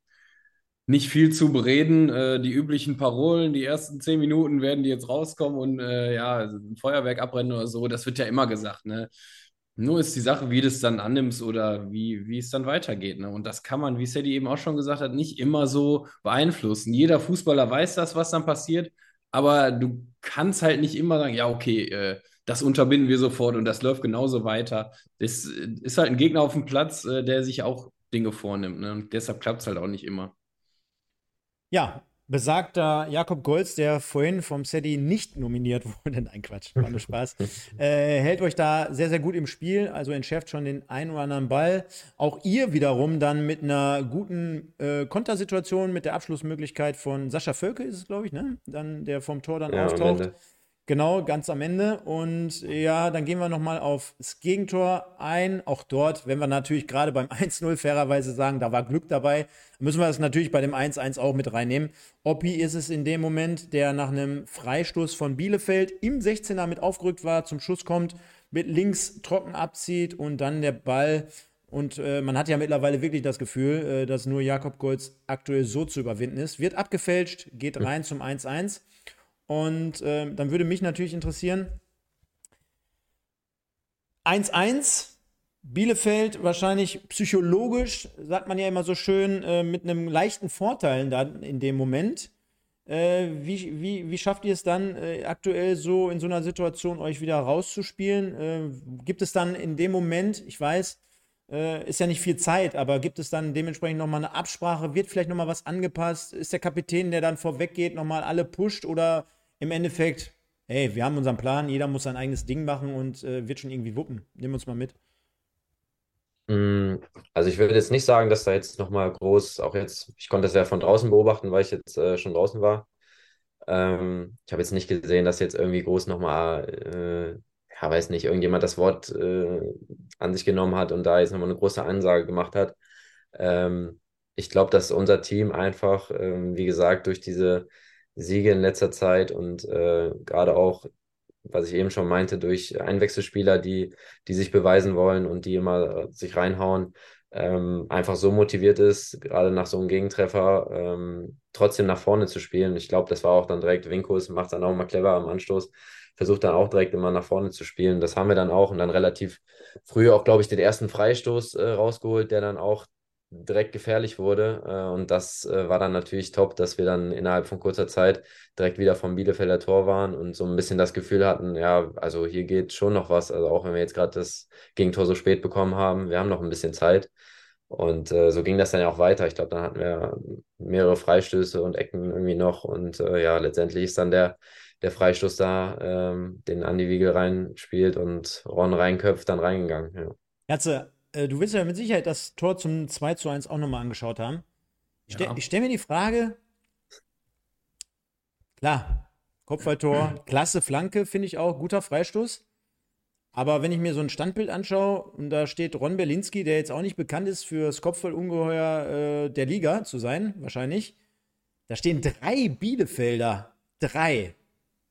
nicht viel zu bereden. Äh, die üblichen Parolen, die ersten zehn Minuten werden die jetzt rauskommen und äh, ja, ein Feuerwerk abbrennen oder so, das wird ja immer gesagt. Ne? Nur ist die Sache, wie du es dann annimmst oder wie, wie es dann weitergeht. Ne? Und das kann man, wie Sadie eben auch schon gesagt hat, nicht immer so beeinflussen. Jeder Fußballer weiß das, was dann passiert, aber du kannst halt nicht immer sagen, ja, okay, äh, das unterbinden wir sofort und das läuft genauso weiter. Das ist halt ein Gegner auf dem Platz, äh, der sich auch Dinge vornimmt. Ne? Und deshalb klappt es halt auch nicht immer. Ja, besagter Jakob Golz, der vorhin vom SEDI nicht nominiert wurde, nein Quatsch, war nur Spaß, äh, hält euch da sehr, sehr gut im Spiel, also entschärft schon den einen oder anderen Ball. Auch ihr wiederum dann mit einer guten äh, Kontersituation, mit der Abschlussmöglichkeit von Sascha Völke ist es, glaube ich, ne? Dann, der vom Tor dann ja, auftaucht. Genau, ganz am Ende. Und ja, dann gehen wir nochmal aufs Gegentor ein. Auch dort, wenn wir natürlich gerade beim 1-0 fairerweise sagen, da war Glück dabei, müssen wir das natürlich bei dem 1-1 auch mit reinnehmen. Oppi ist es in dem Moment, der nach einem Freistoß von Bielefeld im 16er mit aufgerückt war, zum Schuss kommt, mit links trocken abzieht und dann der Ball. Und äh, man hat ja mittlerweile wirklich das Gefühl, äh, dass nur Jakob Golz aktuell so zu überwinden ist. Wird abgefälscht, geht rein zum 1-1. Und äh, dann würde mich natürlich interessieren, 1-1, Bielefeld wahrscheinlich psychologisch, sagt man ja immer so schön, äh, mit einem leichten Vorteil dann in dem Moment. Äh, wie, wie, wie schafft ihr es dann äh, aktuell so in so einer Situation, euch wieder rauszuspielen? Äh, gibt es dann in dem Moment, ich weiß, äh, ist ja nicht viel Zeit, aber gibt es dann dementsprechend nochmal eine Absprache? Wird vielleicht nochmal was angepasst? Ist der Kapitän, der dann vorweg geht, nochmal alle pusht oder im Endeffekt, hey, wir haben unseren Plan, jeder muss sein eigenes Ding machen und äh, wird schon irgendwie wuppen. Nimm uns mal mit. Mm, also ich würde jetzt nicht sagen, dass da jetzt nochmal groß, auch jetzt, ich konnte das ja von draußen beobachten, weil ich jetzt äh, schon draußen war. Ähm, ich habe jetzt nicht gesehen, dass jetzt irgendwie groß nochmal, äh, ja, weiß nicht, irgendjemand das Wort äh, an sich genommen hat und da jetzt nochmal eine große Ansage gemacht hat. Ähm, ich glaube, dass unser Team einfach, ähm, wie gesagt, durch diese Siege in letzter Zeit und äh, gerade auch, was ich eben schon meinte, durch Einwechselspieler, die, die sich beweisen wollen und die immer sich reinhauen, ähm, einfach so motiviert ist, gerade nach so einem Gegentreffer, ähm, trotzdem nach vorne zu spielen. Ich glaube, das war auch dann direkt Winkus, macht dann auch mal clever am Anstoß, versucht dann auch direkt immer nach vorne zu spielen. Das haben wir dann auch und dann relativ früh auch, glaube ich, den ersten Freistoß äh, rausgeholt, der dann auch direkt gefährlich wurde. Äh, und das äh, war dann natürlich top, dass wir dann innerhalb von kurzer Zeit direkt wieder vom Bielefelder Tor waren und so ein bisschen das Gefühl hatten, ja, also hier geht schon noch was. Also auch wenn wir jetzt gerade das Gegentor so spät bekommen haben, wir haben noch ein bisschen Zeit. Und äh, so ging das dann ja auch weiter. Ich glaube, dann hatten wir mehrere Freistöße und Ecken irgendwie noch. Und äh, ja, letztendlich ist dann der, der Freistoß da, ähm, den Andi Wiegel reinspielt und Ron reinköpft, dann reingegangen. Ja. Herze, äh, du willst ja mit Sicherheit das Tor zum 2 zu 1 auch nochmal angeschaut haben. Ich, ja. stelle mir die Frage, klar, Kopfballtor, klasse Flanke, finde ich auch, guter Freistoß. Aber wenn ich mir so ein Standbild anschaue und da steht Ron Berlinski, der jetzt auch nicht bekannt ist für das Kopfballungeheuer äh, der Liga zu sein, wahrscheinlich, da stehen drei Bielefelder. Drei.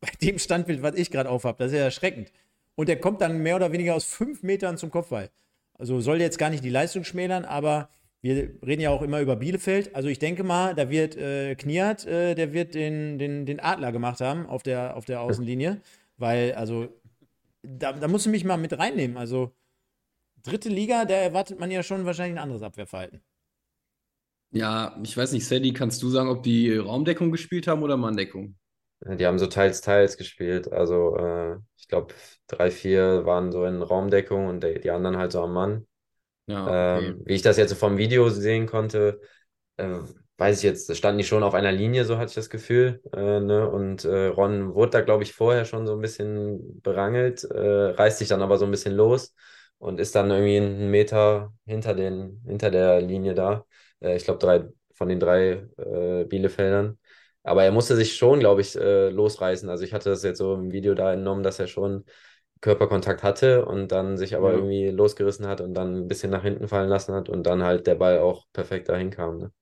Bei dem Standbild, was ich gerade aufhab. Das ist ja erschreckend. Und der kommt dann mehr oder weniger aus fünf Metern zum Kopfball. Also soll jetzt gar nicht die Leistung schmälern, aber wir reden ja auch immer über Bielefeld. Also ich denke mal, da wird äh, Kniat, äh, der wird den, den, den Adler gemacht haben auf der, auf der Außenlinie. Weil, also, da, da musst du mich mal mit reinnehmen. Also, dritte Liga, da erwartet man ja schon wahrscheinlich ein anderes Abwehrverhalten. Ja, ich weiß nicht, Sadie, kannst du sagen, ob die Raumdeckung gespielt haben oder Manndeckung? Die haben so teils, teils gespielt. Also äh, ich glaube, drei, vier waren so in Raumdeckung und die, anderen halt so am Mann. Ja, okay. ähm, wie ich das jetzt so vom Video sehen konnte, äh, weiß ich jetzt, standen die schon auf einer Linie, so hatte ich das Gefühl. Äh, ne? Und äh, Ron wurde da, glaube ich, vorher schon so ein bisschen berangelt, äh, reißt sich dann aber so ein bisschen los und ist dann irgendwie einen Meter hinter, den, hinter der Linie da. Äh, ich glaube, drei von den drei Bielefeldern. Aber er musste sich schon, glaube ich, äh, losreißen. Also ich hatte das jetzt so im Video da entnommen, dass er schon Körperkontakt hatte und dann sich aber ja. irgendwie losgerissen hat und dann ein bisschen nach hinten fallen lassen hat und dann halt der Ball auch perfekt dahin kam. Ne?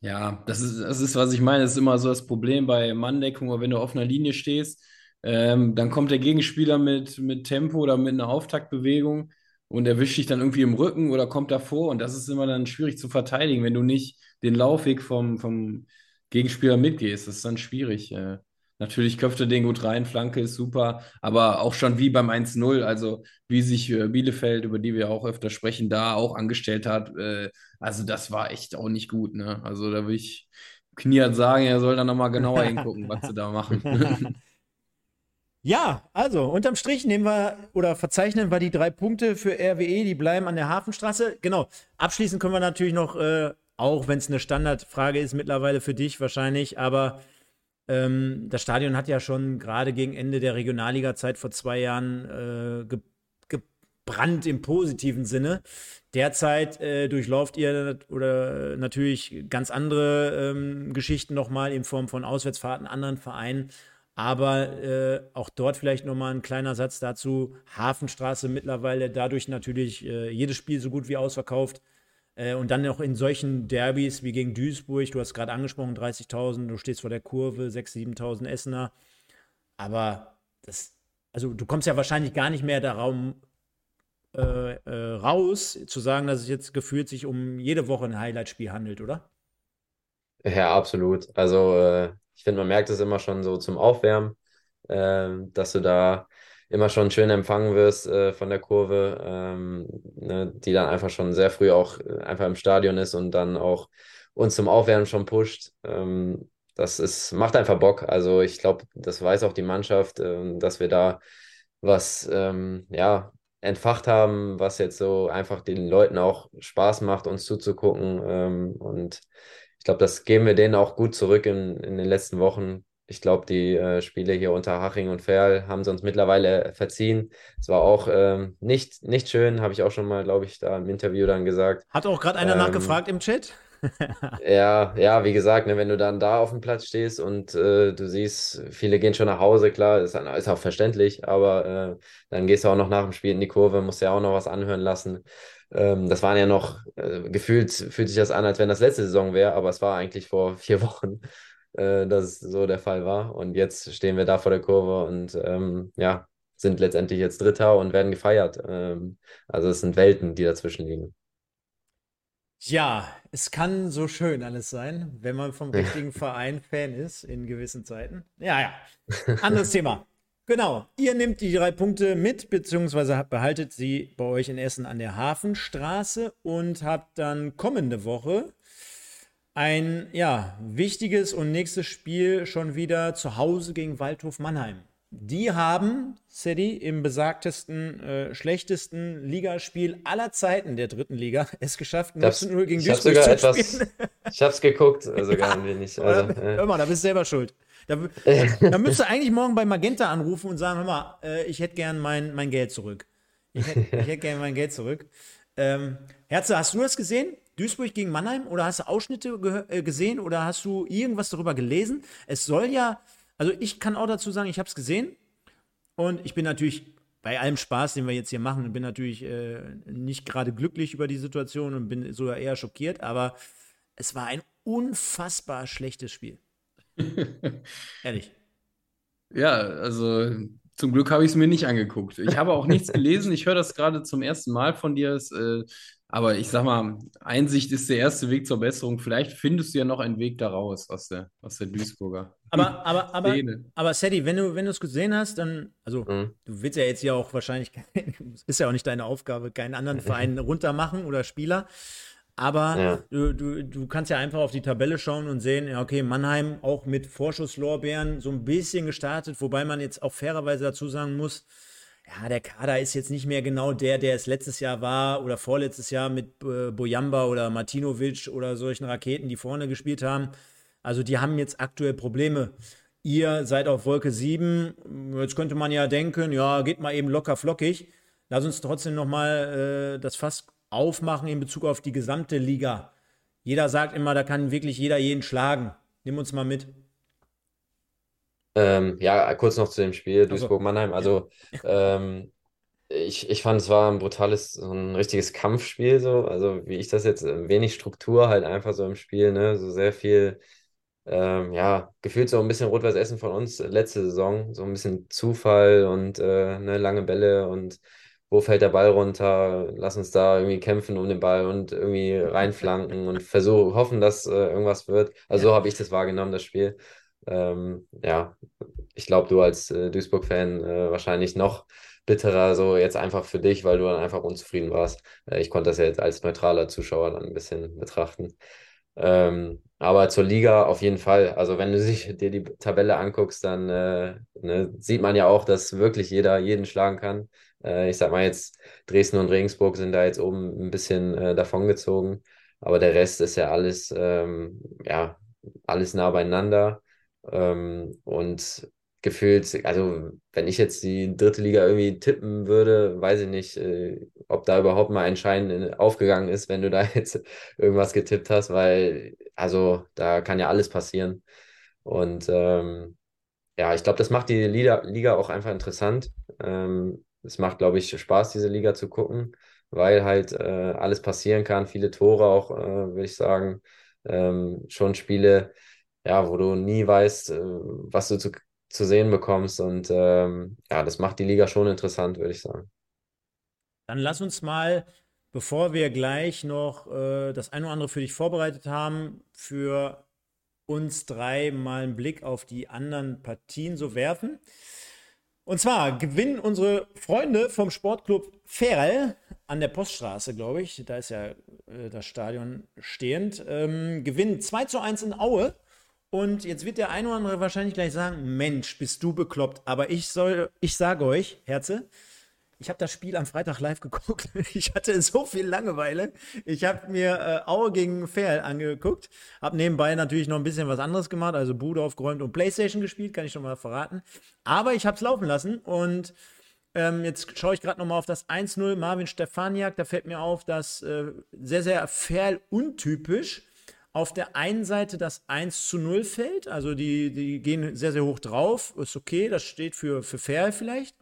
Ja, das ist, das ist, was ich meine. Das ist immer so das Problem bei Manndeckung, wenn du auf einer Linie stehst, Ähm, dann kommt der Gegenspieler mit, mit Tempo oder mit einer Auftaktbewegung und erwischt dich dann irgendwie im Rücken oder kommt davor. Und das ist immer dann schwierig zu verteidigen, wenn du nicht den Laufweg vom, vom Gegenspieler mitgehst. Das ist dann schwierig. Äh, natürlich köpft er den gut rein, Flanke ist super, aber auch schon wie beim 1-0, also wie sich äh, Bielefeld, über die wir auch öfter sprechen, da auch angestellt hat. Äh, also das war echt auch nicht gut. Ne? Also da will ich Kniat sagen, er soll da nochmal genauer hingucken, was sie da machen. Ja, also unterm Strich nehmen wir oder verzeichnen wir die drei Punkte für RWE, die bleiben an der Hafenstraße. Genau. Abschließend können wir natürlich noch, äh, auch wenn es eine Standardfrage ist mittlerweile für dich wahrscheinlich, aber ähm, das Stadion hat ja schon gerade gegen Ende der Regionalliga-Zeit vor zwei Jahren äh, ge gebrannt im positiven Sinne. Derzeit äh, durchlauft ihr oder natürlich ganz andere ähm, Geschichten nochmal in Form von Auswärtsfahrten, anderen Vereinen. Aber äh, auch dort vielleicht nochmal ein kleiner Satz dazu. Hafenstraße mittlerweile dadurch natürlich äh, jedes Spiel so gut wie ausverkauft. Äh, und dann noch in solchen Derbys wie gegen Duisburg, du hast gerade angesprochen, 30.000, du stehst vor der Kurve, 6.000, 7.000 Essener. Aber das, also du kommst ja wahrscheinlich gar nicht mehr darum äh, äh, raus, zu sagen, dass es jetzt gefühlt sich um jede Woche ein Highlight-Spiel handelt, oder? Ja, absolut. Also äh, ich finde, man merkt es immer schon so zum Aufwärmen, äh, dass du da immer schon schön empfangen wirst äh, von der Kurve, ähm, ne, die dann einfach schon sehr früh auch äh, einfach im Stadion ist und dann auch uns zum Aufwärmen schon pusht. Ähm, das ist, macht einfach Bock. Also ich glaube, das weiß auch die Mannschaft, äh, dass wir da was ähm, ja, entfacht haben, was jetzt so einfach den Leuten auch Spaß macht, uns zuzugucken. Ähm, und ich glaube, das geben wir denen auch gut zurück in, in den letzten Wochen. Ich glaube, die äh, Spiele hier unter Haching und Ferl haben sie uns mittlerweile verziehen. Es war auch ähm, nicht, nicht schön, habe ich auch schon mal, glaube ich, da im Interview dann gesagt. Hat auch gerade einer ähm, nachgefragt im Chat? ja, ja, wie gesagt, ne, wenn du dann da auf dem Platz stehst und äh, du siehst, viele gehen schon nach Hause, klar, ist, ist auch verständlich, aber äh, dann gehst du auch noch nach dem Spiel in die Kurve, musst ja auch noch was anhören lassen. Ähm, das waren ja noch, äh, gefühlt fühlt sich das an, als wenn das letzte Saison wäre, aber es war eigentlich vor vier Wochen, äh, dass es so der Fall war. Und jetzt stehen wir da vor der Kurve und ähm, ja, sind letztendlich jetzt Dritter und werden gefeiert. Ähm, also es sind Welten, die dazwischen liegen. Ja, es kann so schön alles sein, wenn man vom richtigen Verein Fan ist in gewissen Zeiten. Ja, ja. Anderes Thema. Genau, ihr nehmt die drei Punkte mit, beziehungsweise behaltet sie bei euch in Essen an der Hafenstraße und habt dann kommende Woche ein ja, wichtiges und nächstes Spiel schon wieder zu Hause gegen Waldhof Mannheim. Die haben, Sadie, im besagtesten, äh, schlechtesten Ligaspiel aller Zeiten der dritten Liga es geschafft, 19-0 gegen Duisburg zu sogar etwas, spielen. Ich hab's geguckt, sogar ein wenig. Also, äh. Hör mal, da bist du selber schuld. Da, da müsst ihr eigentlich morgen bei Magenta anrufen und sagen, hör mal, äh, ich hätte gern mein, mein Geld zurück. Ich hätte hätt gern mein Geld zurück. Ähm, Herze, hast du das gesehen? Duisburg gegen Mannheim? Oder hast du Ausschnitte äh, gesehen? Oder hast du irgendwas darüber gelesen? Es soll ja, also ich kann auch dazu sagen, ich habe es gesehen. Und ich bin natürlich bei allem Spaß, den wir jetzt hier machen, bin natürlich äh, nicht gerade glücklich über die Situation und bin sogar eher schockiert. Aber es war ein unfassbar schlechtes Spiel. Ehrlich. Ja, also zum Glück habe ich es mir nicht angeguckt. Ich habe auch nichts gelesen. Ich höre das gerade zum ersten Mal von dir. Es, äh, aber ich sag mal, Einsicht ist der erste Weg zur Besserung. Vielleicht findest du ja noch einen Weg daraus aus der, aus der Duisburger. Aber, aber, aber, aber Sadie, wenn du, wenn du es gesehen hast, dann, also mhm. du willst ja jetzt ja auch wahrscheinlich, ist ja auch nicht deine Aufgabe, keinen anderen Verein runtermachen oder Spieler. Aber ja. du, du, du kannst ja einfach auf die Tabelle schauen und sehen, ja, okay, Mannheim auch mit Vorschusslorbeeren so ein bisschen gestartet, wobei man jetzt auch fairerweise dazu sagen muss, ja, der Kader ist jetzt nicht mehr genau der, der es letztes Jahr war oder vorletztes Jahr mit äh, Bojamba oder Martinovic oder solchen Raketen, die vorne gespielt haben. Also die haben jetzt aktuell Probleme. Ihr seid auf Wolke 7. Jetzt könnte man ja denken, ja, geht mal eben locker flockig. Lass uns trotzdem nochmal äh, das Fass aufmachen in Bezug auf die gesamte Liga. Jeder sagt immer, da kann wirklich jeder jeden schlagen. Nimm uns mal mit. Ähm, ja, kurz noch zu dem Spiel Duisburg-Mannheim. Also, ähm, ich, ich fand, es war ein brutales, so ein richtiges Kampfspiel, so. Also, wie ich das jetzt, wenig Struktur halt einfach so im Spiel, ne? So sehr viel ähm, ja, gefühlt so ein bisschen Rot-Weiß Essen von uns letzte Saison. So ein bisschen Zufall und äh, ne, lange Bälle und wo fällt der Ball runter? Lass uns da irgendwie kämpfen um den Ball und irgendwie reinflanken und versuchen, hoffen, dass äh, irgendwas wird. Also so habe ich das wahrgenommen, das Spiel. Ähm, ja, ich glaube, du als äh, Duisburg-Fan äh, wahrscheinlich noch bitterer, so jetzt einfach für dich, weil du dann einfach unzufrieden warst. Äh, ich konnte das ja jetzt als neutraler Zuschauer dann ein bisschen betrachten. Ähm, aber zur Liga auf jeden Fall. Also wenn du sich dir die Tabelle anguckst, dann äh, ne, sieht man ja auch, dass wirklich jeder jeden schlagen kann. Äh, ich sag mal jetzt, Dresden und Regensburg sind da jetzt oben ein bisschen äh, davongezogen. Aber der Rest ist ja alles, ähm, ja, alles nah beieinander. Ähm, und gefühlt, also wenn ich jetzt die dritte Liga irgendwie tippen würde, weiß ich nicht, äh, ob da überhaupt mal ein Schein aufgegangen ist, wenn du da jetzt irgendwas getippt hast, weil, also da kann ja alles passieren. Und ähm, ja, ich glaube, das macht die Liga, Liga auch einfach interessant. Ähm, es macht, glaube ich, Spaß, diese Liga zu gucken, weil halt äh, alles passieren kann, viele Tore auch, äh, würde ich sagen. Ähm, schon Spiele, ja, wo du nie weißt, äh, was du zu zu sehen bekommst. Und ähm, ja, das macht die Liga schon interessant, würde ich sagen. Dann lass uns mal, bevor wir gleich noch äh, das eine oder andere für dich vorbereitet haben, für uns drei mal einen Blick auf die anderen Partien so werfen. Und zwar gewinnen unsere Freunde vom Sportclub Ferl an der Poststraße, glaube ich, da ist ja äh, das Stadion stehend, ähm, gewinnen 2 zu 1 in Aue und jetzt wird der eine oder andere wahrscheinlich gleich sagen: Mensch, bist du bekloppt. Aber ich soll, ich sage euch, Herze, ich habe das Spiel am Freitag live geguckt. Ich hatte so viel Langeweile. Ich habe mir äh, Aue gegen Ferl angeguckt. Habe nebenbei natürlich noch ein bisschen was anderes gemacht, also Bude aufgeräumt und Playstation gespielt, kann ich schon mal verraten. Aber ich habe es laufen lassen und ähm, jetzt schaue ich gerade noch mal auf das 1-0 Marvin Stefaniak. Da fällt mir auf, dass äh, sehr, sehr Ferl untypisch auf der einen Seite das 1 zu 0 fällt, also die, die gehen sehr, sehr hoch drauf, ist okay, das steht für, für fair vielleicht.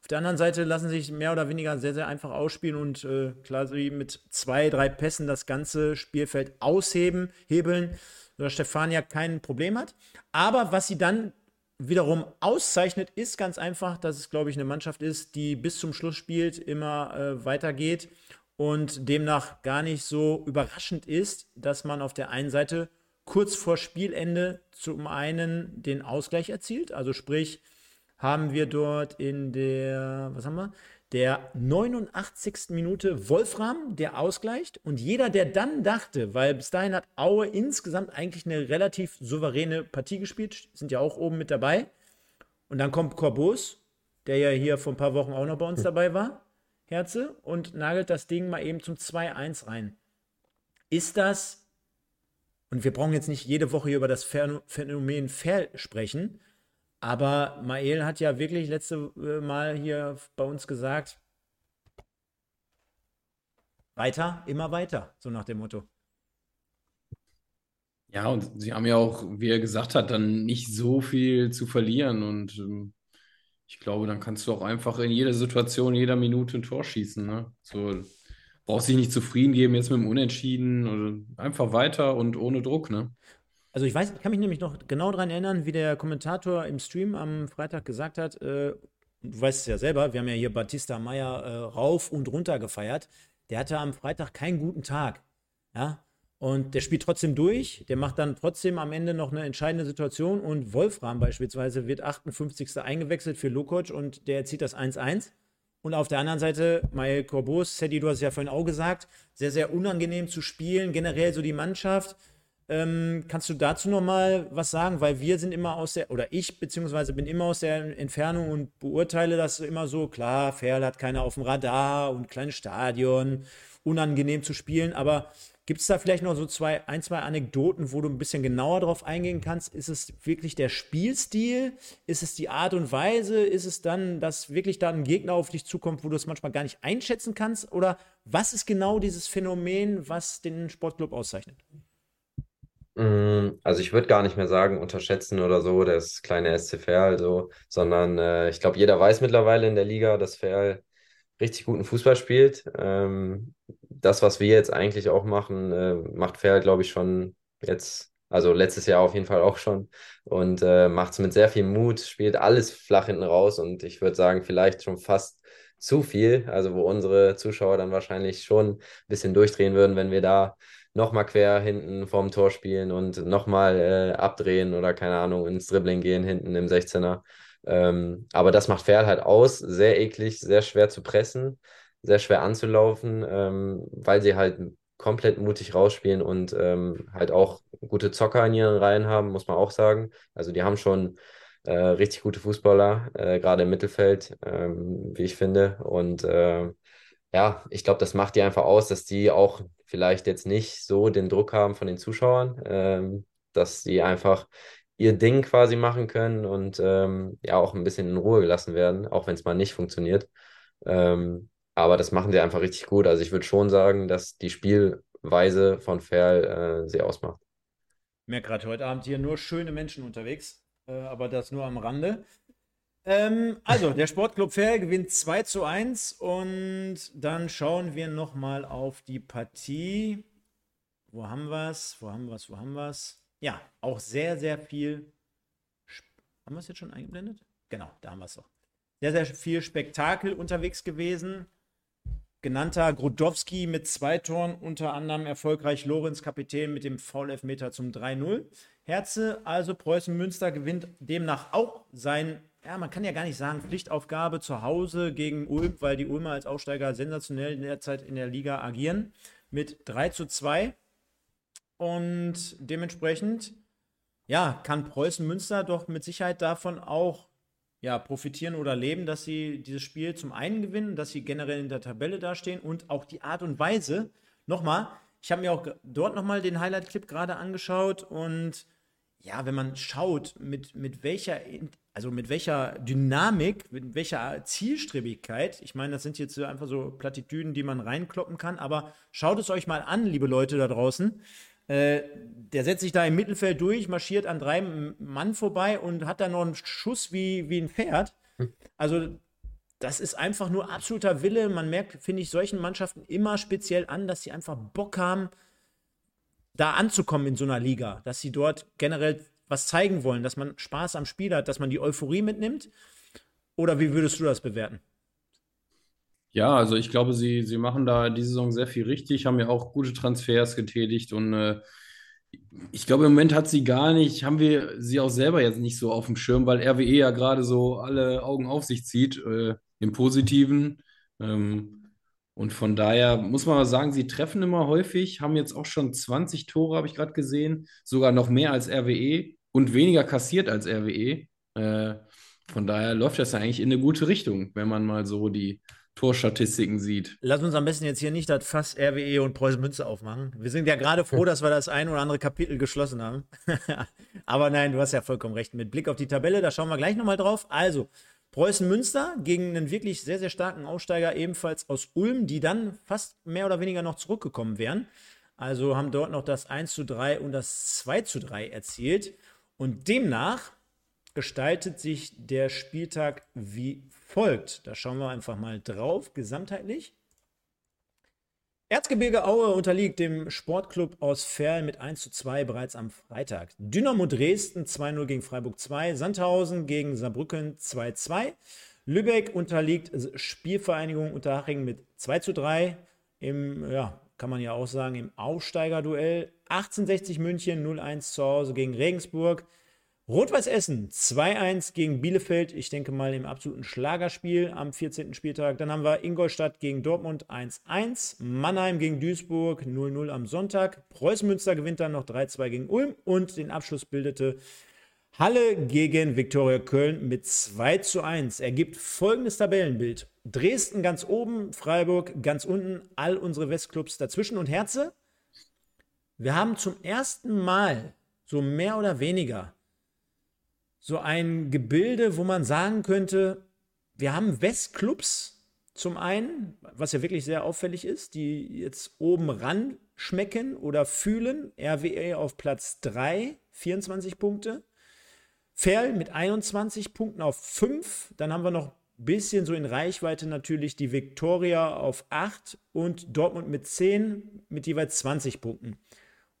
Auf der anderen Seite lassen sich mehr oder weniger sehr, sehr einfach ausspielen und äh, klar mit zwei, drei Pässen das ganze Spielfeld ausheben, hebeln, sodass Stefania kein Problem hat. Aber was sie dann wiederum auszeichnet, ist ganz einfach, dass es, glaube ich, eine Mannschaft ist, die bis zum Schluss spielt, immer äh, weitergeht und demnach gar nicht so überraschend ist, dass man auf der einen Seite kurz vor Spielende zum einen den Ausgleich erzielt, also sprich haben wir dort in der, was haben wir? Der 89. Minute Wolfram, der ausgleicht. Und jeder, der dann dachte, weil bis dahin hat Aue insgesamt eigentlich eine relativ souveräne Partie gespielt, sind ja auch oben mit dabei. Und dann kommt Corbus, der ja hier vor ein paar Wochen auch noch bei uns hm. dabei war. Herze und nagelt das Ding mal eben zum 2-1 rein. Ist das, und wir brauchen jetzt nicht jede Woche hier über das Phänomen Fair sprechen, aber Mael hat ja wirklich letzte äh, Mal hier bei uns gesagt, weiter, immer weiter, so nach dem Motto. Ja, und sie haben ja auch, wie er gesagt hat, dann nicht so viel zu verlieren und ähm, ich glaube, dann kannst du auch einfach in jeder Situation, jeder Minute ein Tor schießen. Ne? So, brauchst dich nicht zufrieden geben jetzt mit dem Unentschieden oder einfach weiter und ohne Druck. Ne? Also ich weiß, ich kann mich nämlich noch genau daran erinnern, wie der Kommentator im Stream am Freitag gesagt hat, äh, du weißt es ja selber, wir haben ja hier Batista Meyer äh, rauf und runter gefeiert. Der hatte am Freitag keinen guten Tag. Ja, und der spielt trotzdem durch, der macht dann trotzdem am Ende noch eine entscheidende Situation und Wolfram beispielsweise wird 58. eingewechselt für Lukoc und der erzielt das 1-1. Und auf der anderen Seite, Mael Corbus, Sadie, du hast ja vorhin auch gesagt, sehr, sehr unangenehm zu spielen, generell so die Mannschaft. Ähm, kannst du dazu noch mal was sagen? Weil wir sind immer aus der, oder ich beziehungsweise bin immer aus der Entfernung und beurteile das immer so, klar, Ferl hat keiner auf dem Radar und kleines Stadion, unangenehm zu spielen, aber Gibt es da vielleicht noch so zwei, ein, zwei Anekdoten, wo du ein bisschen genauer drauf eingehen kannst? Ist es wirklich der Spielstil? Ist es die Art und Weise? Ist es dann, dass wirklich da ein Gegner auf dich zukommt, wo du es manchmal gar nicht einschätzen kannst? Oder was ist genau dieses Phänomen, was den Sportclub auszeichnet? Mm, also ich würde gar nicht mehr sagen, unterschätzen oder so, das kleine SC Verl, so, sondern äh, ich glaube, jeder weiß mittlerweile in der Liga, dass Verl richtig guten Fußball spielt. Ähm, das, was wir jetzt eigentlich auch machen, äh, macht Fair, glaube ich, schon jetzt Also letztes Jahr auf jeden Fall auch schon. Und äh, macht es mit sehr viel Mut, spielt alles flach hinten raus und ich würde sagen, vielleicht schon fast zu viel. Also wo unsere Zuschauer dann wahrscheinlich schon ein bisschen durchdrehen würden, wenn wir da nochmal quer hinten vorm Tor spielen und nochmal äh, abdrehen oder keine Ahnung, ins Dribbling gehen hinten im 16er. Ähm, aber das macht Ferl halt aus. Sehr eklig, sehr schwer zu pressen, sehr schwer anzulaufen, ähm, weil sie halt komplett mutig rausspielen und ähm, halt auch gute Zocker in ihren Reihen haben, muss man auch sagen. Also die haben schon äh, richtig gute Fußballer, äh, gerade im Mittelfeld, ähm, wie ich finde. Und äh, ja, ich glaube, das macht die einfach aus, dass die auch vielleicht jetzt nicht so den Druck haben von den Zuschauern, ähm, dass die einfach ihr Ding quasi machen können und ähm, ja auch ein bisschen in Ruhe gelassen werden, auch wenn es mal nicht funktioniert. Ähm, aber das machen sie einfach richtig gut. Also ich würde schon sagen, dass die Spielweise von Ferl äh, sie ausmacht. Ich merke gerade heute Abend hier nur schöne Menschen unterwegs, äh, aber das nur am Rande. Ähm, also, der Sportclub Ferl gewinnt 2 zu 1 und dann schauen wir nochmal auf die Partie. Wo haben wir es? Wo haben wir es? Wo haben wir es? Ja, auch sehr, sehr viel. Haben wir es jetzt schon eingeblendet? Genau, da haben wir es doch. Sehr, sehr viel Spektakel unterwegs gewesen. Genannter Grudowski mit zwei Toren, unter anderem erfolgreich Lorenz Kapitän mit dem Foul-Elfmeter zum 3-0. Herze, also Preußen Münster, gewinnt demnach auch sein, ja, man kann ja gar nicht sagen, Pflichtaufgabe zu Hause gegen Ulm, weil die Ulmer als Aufsteiger sensationell in der Zeit in der Liga agieren. Mit 3 zu 2. Und dementsprechend, ja, kann Preußen Münster doch mit Sicherheit davon auch ja, profitieren oder leben, dass sie dieses Spiel zum einen gewinnen, dass sie generell in der Tabelle dastehen und auch die Art und Weise. Nochmal, ich habe mir auch dort nochmal den Highlight-Clip gerade angeschaut und ja, wenn man schaut, mit, mit welcher, also mit welcher Dynamik, mit welcher Zielstrebigkeit, ich meine, das sind jetzt einfach so Plattitüden, die man reinkloppen kann, aber schaut es euch mal an, liebe Leute da draußen. Äh, der setzt sich da im Mittelfeld durch, marschiert an drei Mann vorbei und hat dann noch einen Schuss wie, wie ein Pferd. Also, das ist einfach nur absoluter Wille. Man merkt, finde ich, solchen Mannschaften immer speziell an, dass sie einfach Bock haben, da anzukommen in so einer Liga, dass sie dort generell was zeigen wollen, dass man Spaß am Spiel hat, dass man die Euphorie mitnimmt. Oder wie würdest du das bewerten? Ja, also ich glaube, sie, sie machen da diese Saison sehr viel richtig, haben ja auch gute Transfers getätigt und äh, ich glaube, im Moment hat sie gar nicht, haben wir sie auch selber jetzt nicht so auf dem Schirm, weil RWE ja gerade so alle Augen auf sich zieht, äh, im Positiven. Ähm, und von daher muss man mal sagen, sie treffen immer häufig, haben jetzt auch schon 20 Tore, habe ich gerade gesehen, sogar noch mehr als RWE und weniger kassiert als RWE. Äh, von daher läuft das ja eigentlich in eine gute Richtung, wenn man mal so die Torstatistiken sieht. Lass uns am besten jetzt hier nicht das Fass RWE und Preußen Münze aufmachen. Wir sind ja gerade froh, dass wir das ein oder andere Kapitel geschlossen haben. Aber nein, du hast ja vollkommen recht. Mit Blick auf die Tabelle, da schauen wir gleich nochmal drauf. Also, Preußen Münster gegen einen wirklich sehr, sehr starken Aussteiger, ebenfalls aus Ulm, die dann fast mehr oder weniger noch zurückgekommen wären. Also haben dort noch das 1 zu 3 und das 2 zu 3 erzielt. Und demnach gestaltet sich der Spieltag wie folgt. Da schauen wir einfach mal drauf, gesamtheitlich. Erzgebirge Aue unterliegt dem Sportclub aus Ferl mit 1 zu 2 bereits am Freitag. Dynamo Dresden 2-0 gegen Freiburg 2, Sandhausen gegen Saarbrücken 2-2. Lübeck unterliegt Spielvereinigung Unterhaching mit 2 zu 3 im, ja, kann man ja auch sagen, im Aufsteigerduell. 1860 München 0-1 zu Hause gegen Regensburg. Rot-Weiß Essen 2-1 gegen Bielefeld. Ich denke mal im absoluten Schlagerspiel am 14. Spieltag. Dann haben wir Ingolstadt gegen Dortmund 1-1. Mannheim gegen Duisburg 0-0 am Sonntag. Preußen Münster gewinnt dann noch 3-2 gegen Ulm. Und den Abschluss bildete Halle gegen Viktoria Köln mit 2 zu 1. Ergibt folgendes Tabellenbild. Dresden ganz oben, Freiburg ganz unten, all unsere Westclubs dazwischen und Herze. Wir haben zum ersten Mal so mehr oder weniger so ein Gebilde, wo man sagen könnte, wir haben Westclubs zum einen, was ja wirklich sehr auffällig ist, die jetzt oben ran schmecken oder fühlen. RWE auf Platz 3, 24 Punkte. Ferl mit 21 Punkten auf 5. Dann haben wir noch ein bisschen so in Reichweite natürlich die Viktoria auf 8 und Dortmund mit 10 mit jeweils 20 Punkten.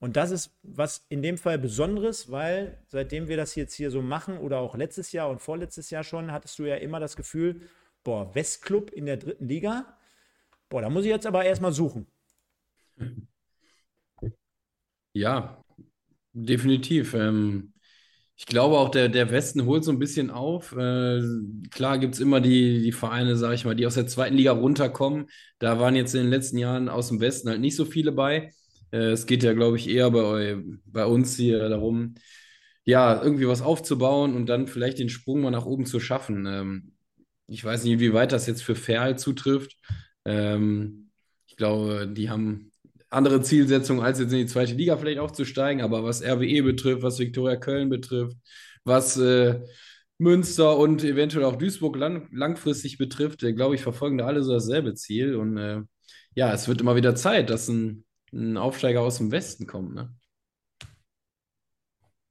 Und das ist was in dem Fall Besonderes, weil seitdem wir das jetzt hier so machen oder auch letztes Jahr und vorletztes Jahr schon, hattest du ja immer das Gefühl, boah, Westclub in der dritten Liga, boah, da muss ich jetzt aber erstmal suchen. Ja, definitiv. Ähm, ich glaube auch, der, der Westen holt so ein bisschen auf. Äh, klar gibt es immer die, die Vereine, sage ich mal, die aus der zweiten Liga runterkommen. Da waren jetzt in den letzten Jahren aus dem Westen halt nicht so viele bei. Äh, es geht ja, glaube ich, eher bei, bei uns hier darum, ja, irgendwie was aufzubauen und dann vielleicht den Sprung mal nach oben zu schaffen. Ähm, ich weiß nicht, wie weit das jetzt für Ferl zutrifft. Ähm, ich glaube, die haben andere Zielsetzungen, als jetzt in die zweite Liga vielleicht aufzusteigen. Aber was RWE betrifft, was Viktoria Köln betrifft, was äh, Münster und eventuell auch Duisburg lang langfristig betrifft, äh, glaube ich, verfolgen da alle so dasselbe Ziel. Und ja, es wird immer wieder Zeit, dass ein, ein Aufsteiger aus dem Westen kommt. Ne?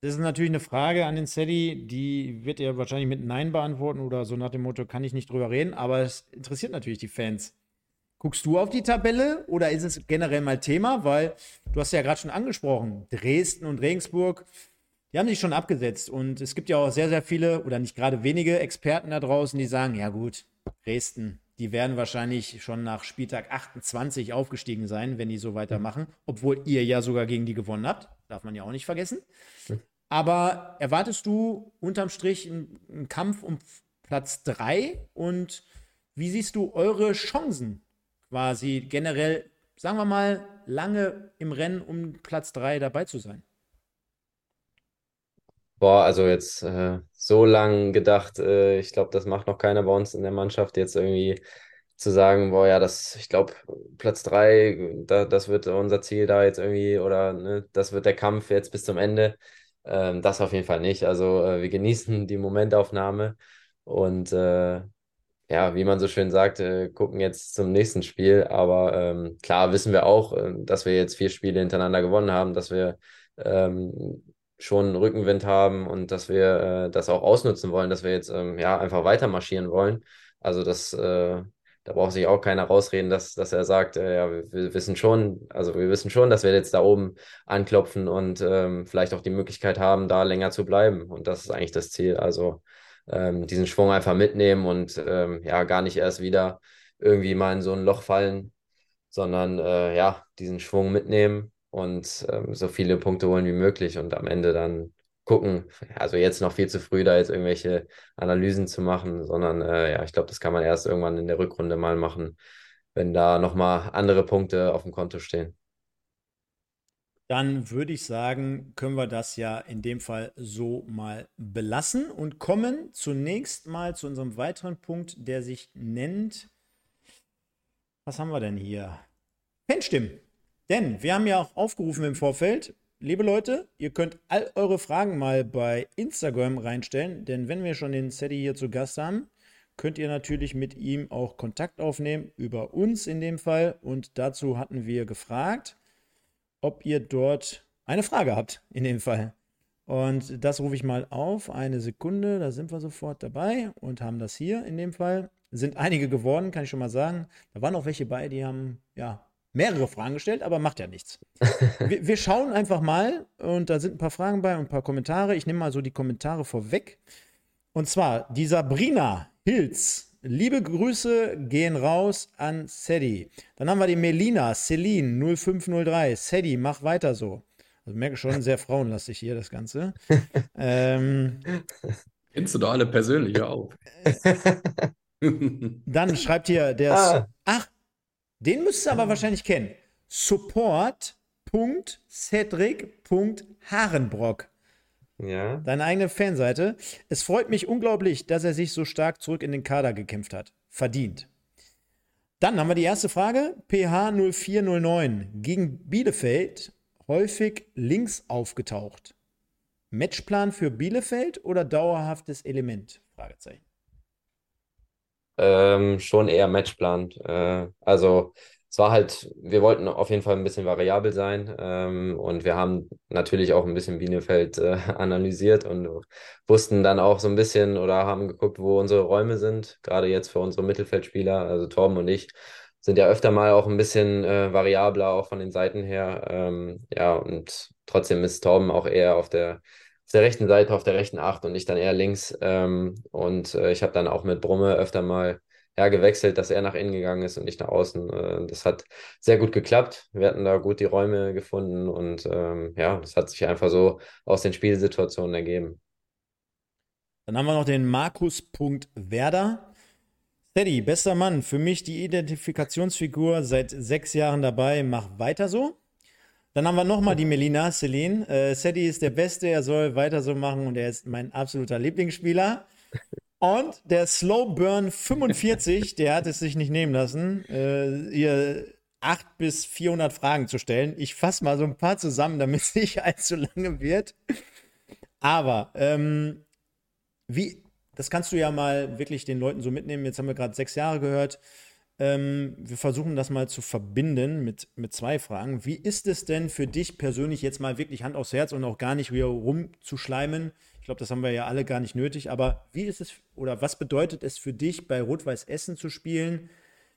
Das ist natürlich eine Frage an den Sedi, die wird er wahrscheinlich mit Nein beantworten oder so nach dem Motto, kann ich nicht drüber reden, aber es interessiert natürlich die Fans. Guckst du auf die Tabelle oder ist es generell mal Thema? Weil du hast ja gerade schon angesprochen, Dresden und Regensburg, die haben sich schon abgesetzt. Und es gibt ja auch sehr, sehr viele oder nicht gerade wenige Experten da draußen, die sagen, ja gut, Dresden, die werden wahrscheinlich schon nach Spieltag 28 aufgestiegen sein, wenn die so weitermachen. Obwohl ihr ja sogar gegen die gewonnen habt. Darf man ja auch nicht vergessen. Aber erwartest du unterm Strich einen, Kampf um Platz 3? Und wie siehst du eure Chancen quasi generell, sagen wir mal, lange im Rennen um Platz 3 dabei zu sein? Boah, also jetzt äh, so lang gedacht, äh, ich glaube, das macht noch keiner bei uns in der Mannschaft, jetzt irgendwie zu sagen, boah, ja, das, ich glaube, Platz 3, da, das wird unser Ziel da jetzt irgendwie, oder ne, das wird der Kampf jetzt bis zum Ende. Ähm, das auf jeden Fall nicht. Also äh, wir genießen die Momentaufnahme und äh, ja, wie man so schön sagt, äh, gucken jetzt zum nächsten Spiel. Aber ähm, klar wissen wir auch, äh, dass wir jetzt vier Spiele hintereinander gewonnen haben, dass wir ähm, schon Rückenwind haben und dass wir äh, das auch ausnutzen wollen, dass wir jetzt ähm, ja einfach weiter marschieren wollen. Also das, äh, da braucht sich auch keiner rausreden, dass, dass er sagt, äh, ja, wir, wir, wissen schon, also wir wissen schon, dass wir jetzt da oben anklopfen und ähm, vielleicht auch die Möglichkeit haben, da länger zu bleiben. Und das ist eigentlich das Ziel. Also ähm, diesen Schwung einfach mitnehmen und ähm, ja, gar nicht erst wieder irgendwie mal in so ein Loch fallen, sondern äh, ja, diesen Schwung mitnehmen und ähm, so viele Punkte holen wie möglich und am Ende dann gucken. Also jetzt noch viel zu früh, da jetzt irgendwelche Analysen zu machen, sondern äh, ja, ich glaube, das kann man erst irgendwann in der Rückrunde mal machen, wenn da nochmal andere Punkte auf dem Konto stehen dann würde ich sagen, können wir das ja in dem Fall so mal belassen und kommen zunächst mal zu unserem weiteren Punkt, der sich nennt, was haben wir denn hier? Fanstimmen. Denn wir haben ja auch aufgerufen im Vorfeld, liebe Leute, ihr könnt all eure Fragen mal bei Instagram reinstellen, denn wenn wir schon den Sedi hier zu Gast haben, könnt ihr natürlich mit ihm auch Kontakt aufnehmen, über uns in dem Fall. Und dazu hatten wir gefragt, ob ihr dort eine Frage habt, in dem Fall. Und das rufe ich mal auf. Eine Sekunde, da sind wir sofort dabei und haben das hier in dem Fall. Sind einige geworden, kann ich schon mal sagen. Da waren auch welche bei, die haben ja mehrere Fragen gestellt, aber macht ja nichts. wir, wir, schauen einfach mal und da sind ein paar Fragen bei und ein paar Kommentare. Ich nehme mal so die Kommentare vorweg. Und zwar die Sabrina Hilz Liebe Grüße gehen raus an Sedi. Dann haben wir die Melina, Celine 0503. Sedi, mach weiter so. Also merke schon, sehr frauenlastig hier das Ganze. ähm, Kennst du doch alle persönlich auch. Dann schreibt hier der. Ah. Ach, den müsstest du aber wahrscheinlich kennen. Support.cedric.harenbrock. Ja. Deine eigene Fanseite. Es freut mich unglaublich, dass er sich so stark zurück in den Kader gekämpft hat. Verdient. Dann haben wir die erste Frage. PH 0409 gegen Bielefeld häufig links aufgetaucht. Matchplan für Bielefeld oder dauerhaftes Element? Fragezeichen. Ähm, schon eher Matchplan. Äh, also es war halt, wir wollten auf jeden Fall ein bisschen variabel sein ähm, und wir haben natürlich auch ein bisschen Bielefeld äh, analysiert und wussten dann auch so ein bisschen oder haben geguckt, wo unsere Räume sind, gerade jetzt für unsere Mittelfeldspieler, also Torben und ich. sind ja öfter mal auch ein bisschen äh, variabler, auch von den Seiten her. Ähm, ja, und trotzdem ist Torben auch eher auf der, der rechten Seite, auf der rechten Acht und ich dann eher links. Ähm, und äh, ich habe dann auch mit Brumme öfter mal ja, gewechselt, dass er nach innen gegangen ist und ich nach außen. Äh, das hat sehr gut geklappt. Wir hatten da gut die Räume gefunden und ähm, ja, das hat sich einfach so aus den Spielsituationen ergeben. Dann haben wir noch den Markus Werder. Teddy, bester Mann, für mich die Identifikationsfigur seit sechs Jahren dabei, mach weiter so. Dann haben wir nochmal die Melina Celine. Äh, Sadie ist der Beste, er soll weiter so machen und er ist mein absoluter Lieblingsspieler. Und der Slow Burn 45, der hat es sich nicht nehmen lassen, äh, ihr 8 bis 400 Fragen zu stellen. Ich fasse mal so ein paar zusammen, damit es nicht allzu lange wird. Aber ähm, wie, das kannst du ja mal wirklich den Leuten so mitnehmen. Jetzt haben wir gerade sechs Jahre gehört. Ähm, wir versuchen das mal zu verbinden mit, mit zwei Fragen. Wie ist es denn für dich persönlich jetzt mal wirklich Hand aufs Herz und auch gar nicht wieder rumzuschleimen? Ich glaube, das haben wir ja alle gar nicht nötig. Aber wie ist es oder was bedeutet es für dich, bei Rot-Weiß Essen zu spielen?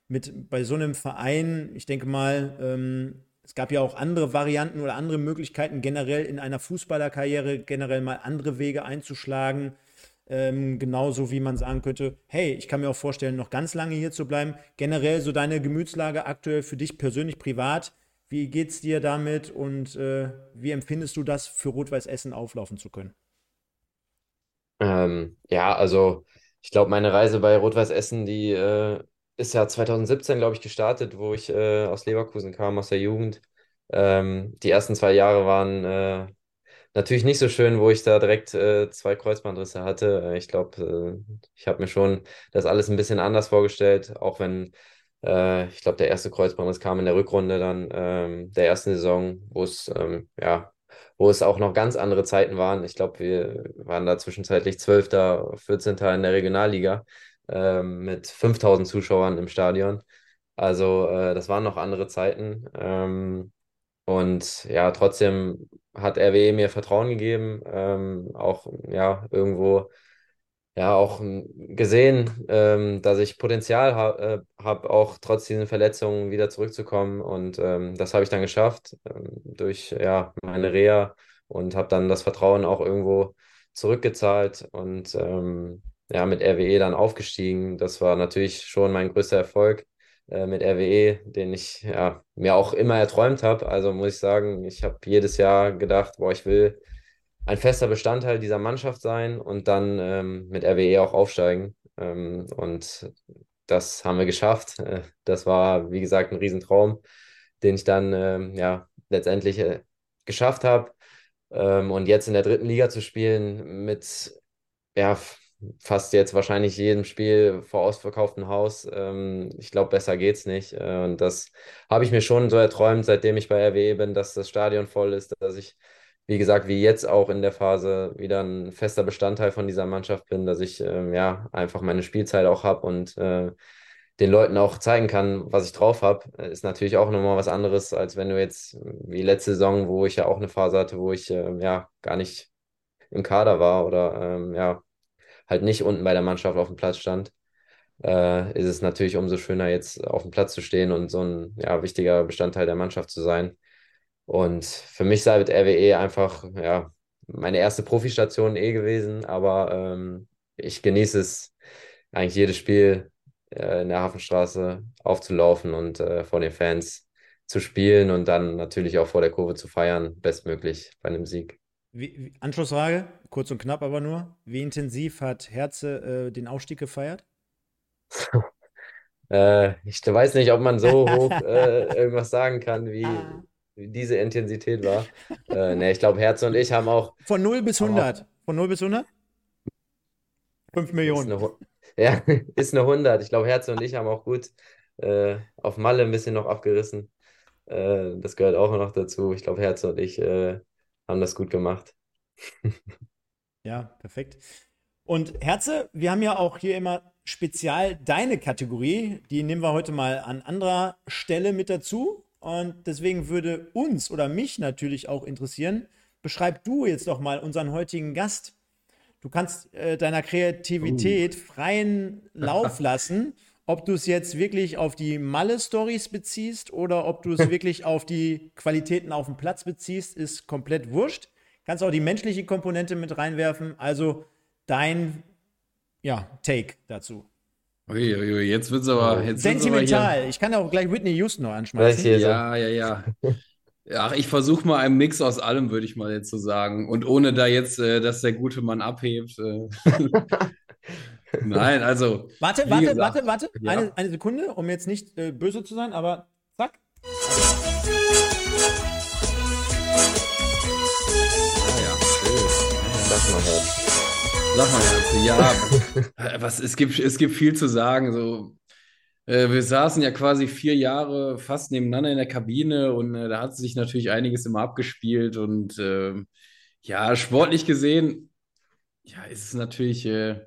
Mit bei so einem Verein, ich denke mal, ähm, es gab ja auch andere Varianten oder andere Möglichkeiten, generell in einer Fußballerkarriere generell mal andere Wege einzuschlagen. Ähm, genauso wie man sagen könnte, hey, ich kann mir auch vorstellen, noch ganz lange hier zu bleiben. Generell so deine Gemütslage aktuell für dich persönlich privat. Wie geht es dir damit und äh, wie empfindest du das, für Rot-Weiß Essen auflaufen zu können? Ähm, ja, also ich glaube, meine Reise bei Rot-Weiß Essen, die äh, ist ja 2017, glaube ich, gestartet, wo ich äh, aus Leverkusen kam, aus der Jugend. Ähm, die ersten zwei Jahre waren äh, natürlich nicht so schön, wo ich da direkt äh, zwei Kreuzbandrisse hatte. Äh, ich glaube, äh, ich habe mir schon das alles ein bisschen anders vorgestellt, auch wenn äh, ich glaube, der erste Kreuzbandriss kam in der Rückrunde dann ähm, der ersten Saison, wo es ähm, ja, wo es auch noch ganz andere Zeiten waren. Ich glaube, wir waren da zwischenzeitlich 12., 14. in der Regionalliga ähm, mit 5000 Zuschauern im Stadion. Also äh, das waren noch andere Zeiten. Ähm, und ja, trotzdem hat RWE mir Vertrauen gegeben, ähm, auch ja irgendwo ja auch gesehen, ähm, dass ich Potenzial äh, habe, auch trotz diesen Verletzungen wieder zurückzukommen. Und ähm, das habe ich dann geschafft ähm, durch ja meine Reha und habe dann das Vertrauen auch irgendwo zurückgezahlt und ähm, ja mit RWE dann aufgestiegen. Das war natürlich schon mein größter Erfolg äh, mit RWE, den ich ja, mir auch immer erträumt habe. Also muss ich sagen, ich habe jedes Jahr gedacht, boah, ich will ein fester Bestandteil dieser Mannschaft sein und dann ähm, mit RWE auch aufsteigen. Ähm, und das haben wir geschafft. Äh, das war, wie gesagt, ein Riesentraum, den ich dann ähm, ja letztendlich äh, geschafft habe. Ähm, und jetzt in der dritten Liga zu spielen mit ja, fast jetzt wahrscheinlich jedem Spiel vor ausverkauftem Haus. Ähm, ich glaube, besser geht's nicht. Äh, und das habe ich mir schon so erträumt, seitdem ich bei RWE bin, dass das Stadion voll ist, dass ich, wie gesagt, wie jetzt auch in der Phase wieder ein fester Bestandteil von dieser Mannschaft bin, dass ich ähm, ja einfach meine Spielzeit auch habe und äh, den Leuten auch zeigen kann, was ich drauf habe, ist natürlich auch nochmal was anderes, als wenn du jetzt wie letzte Saison, wo ich ja auch eine Phase hatte, wo ich äh, ja gar nicht im Kader war oder ähm, ja halt nicht unten bei der Mannschaft auf dem Platz stand, äh, ist es natürlich umso schöner, jetzt auf dem Platz zu stehen und so ein ja, wichtiger Bestandteil der Mannschaft zu sein. Und für mich sei mit RWE einfach ja, meine erste Profistation eh gewesen, aber ähm, ich genieße es eigentlich jedes Spiel äh, in der Hafenstraße aufzulaufen und äh, vor den Fans zu spielen und dann natürlich auch vor der Kurve zu feiern, bestmöglich bei einem Sieg. Wie, wie, Anschlussfrage, kurz und knapp aber nur. Wie intensiv hat Herze äh, den Aufstieg gefeiert? äh, ich weiß nicht, ob man so hoch äh, irgendwas sagen kann, wie, wie, diese Intensität war. Äh, ne, ich glaube, Herze und ich haben auch. Von 0 bis 100. Auch, Von 0 bis 100? 5 Millionen. Ist eine, ja, ist eine 100. Ich glaube, Herze und ich haben auch gut äh, auf Malle ein bisschen noch abgerissen. Äh, das gehört auch noch dazu. Ich glaube, Herze und ich äh, haben das gut gemacht. Ja, perfekt. Und Herze, wir haben ja auch hier immer spezial deine Kategorie. Die nehmen wir heute mal an anderer Stelle mit dazu. Und deswegen würde uns oder mich natürlich auch interessieren, beschreib du jetzt doch mal unseren heutigen Gast. Du kannst äh, deiner Kreativität uh. freien Lauf lassen ob du es jetzt wirklich auf die Malle-Stories beziehst oder ob du es wirklich auf die Qualitäten auf dem Platz beziehst, ist komplett wurscht. Kannst auch die menschliche Komponente mit reinwerfen. Also dein ja, Take dazu. Uiuiui, jetzt wird es aber. Jetzt Sentimental. Hier... Ich kann auch gleich Whitney Houston noch anschmeißen. Ja, ja, ja. Ja, ich versuche mal einen Mix aus allem, würde ich mal jetzt so sagen. Und ohne da jetzt, äh, dass der gute Mann abhebt. Äh. Nein, also. Warte, warte, gesagt, warte, warte. Ja. Eine, eine Sekunde, um jetzt nicht äh, böse zu sein, aber zack. Ah Sag mal, Herz. Sag mal, Herz. Ja, was, es, gibt, es gibt viel zu sagen. So, äh, wir saßen ja quasi vier Jahre fast nebeneinander in der Kabine und äh, da hat sich natürlich einiges immer abgespielt und äh, ja, sportlich gesehen, ja, ist es natürlich, äh,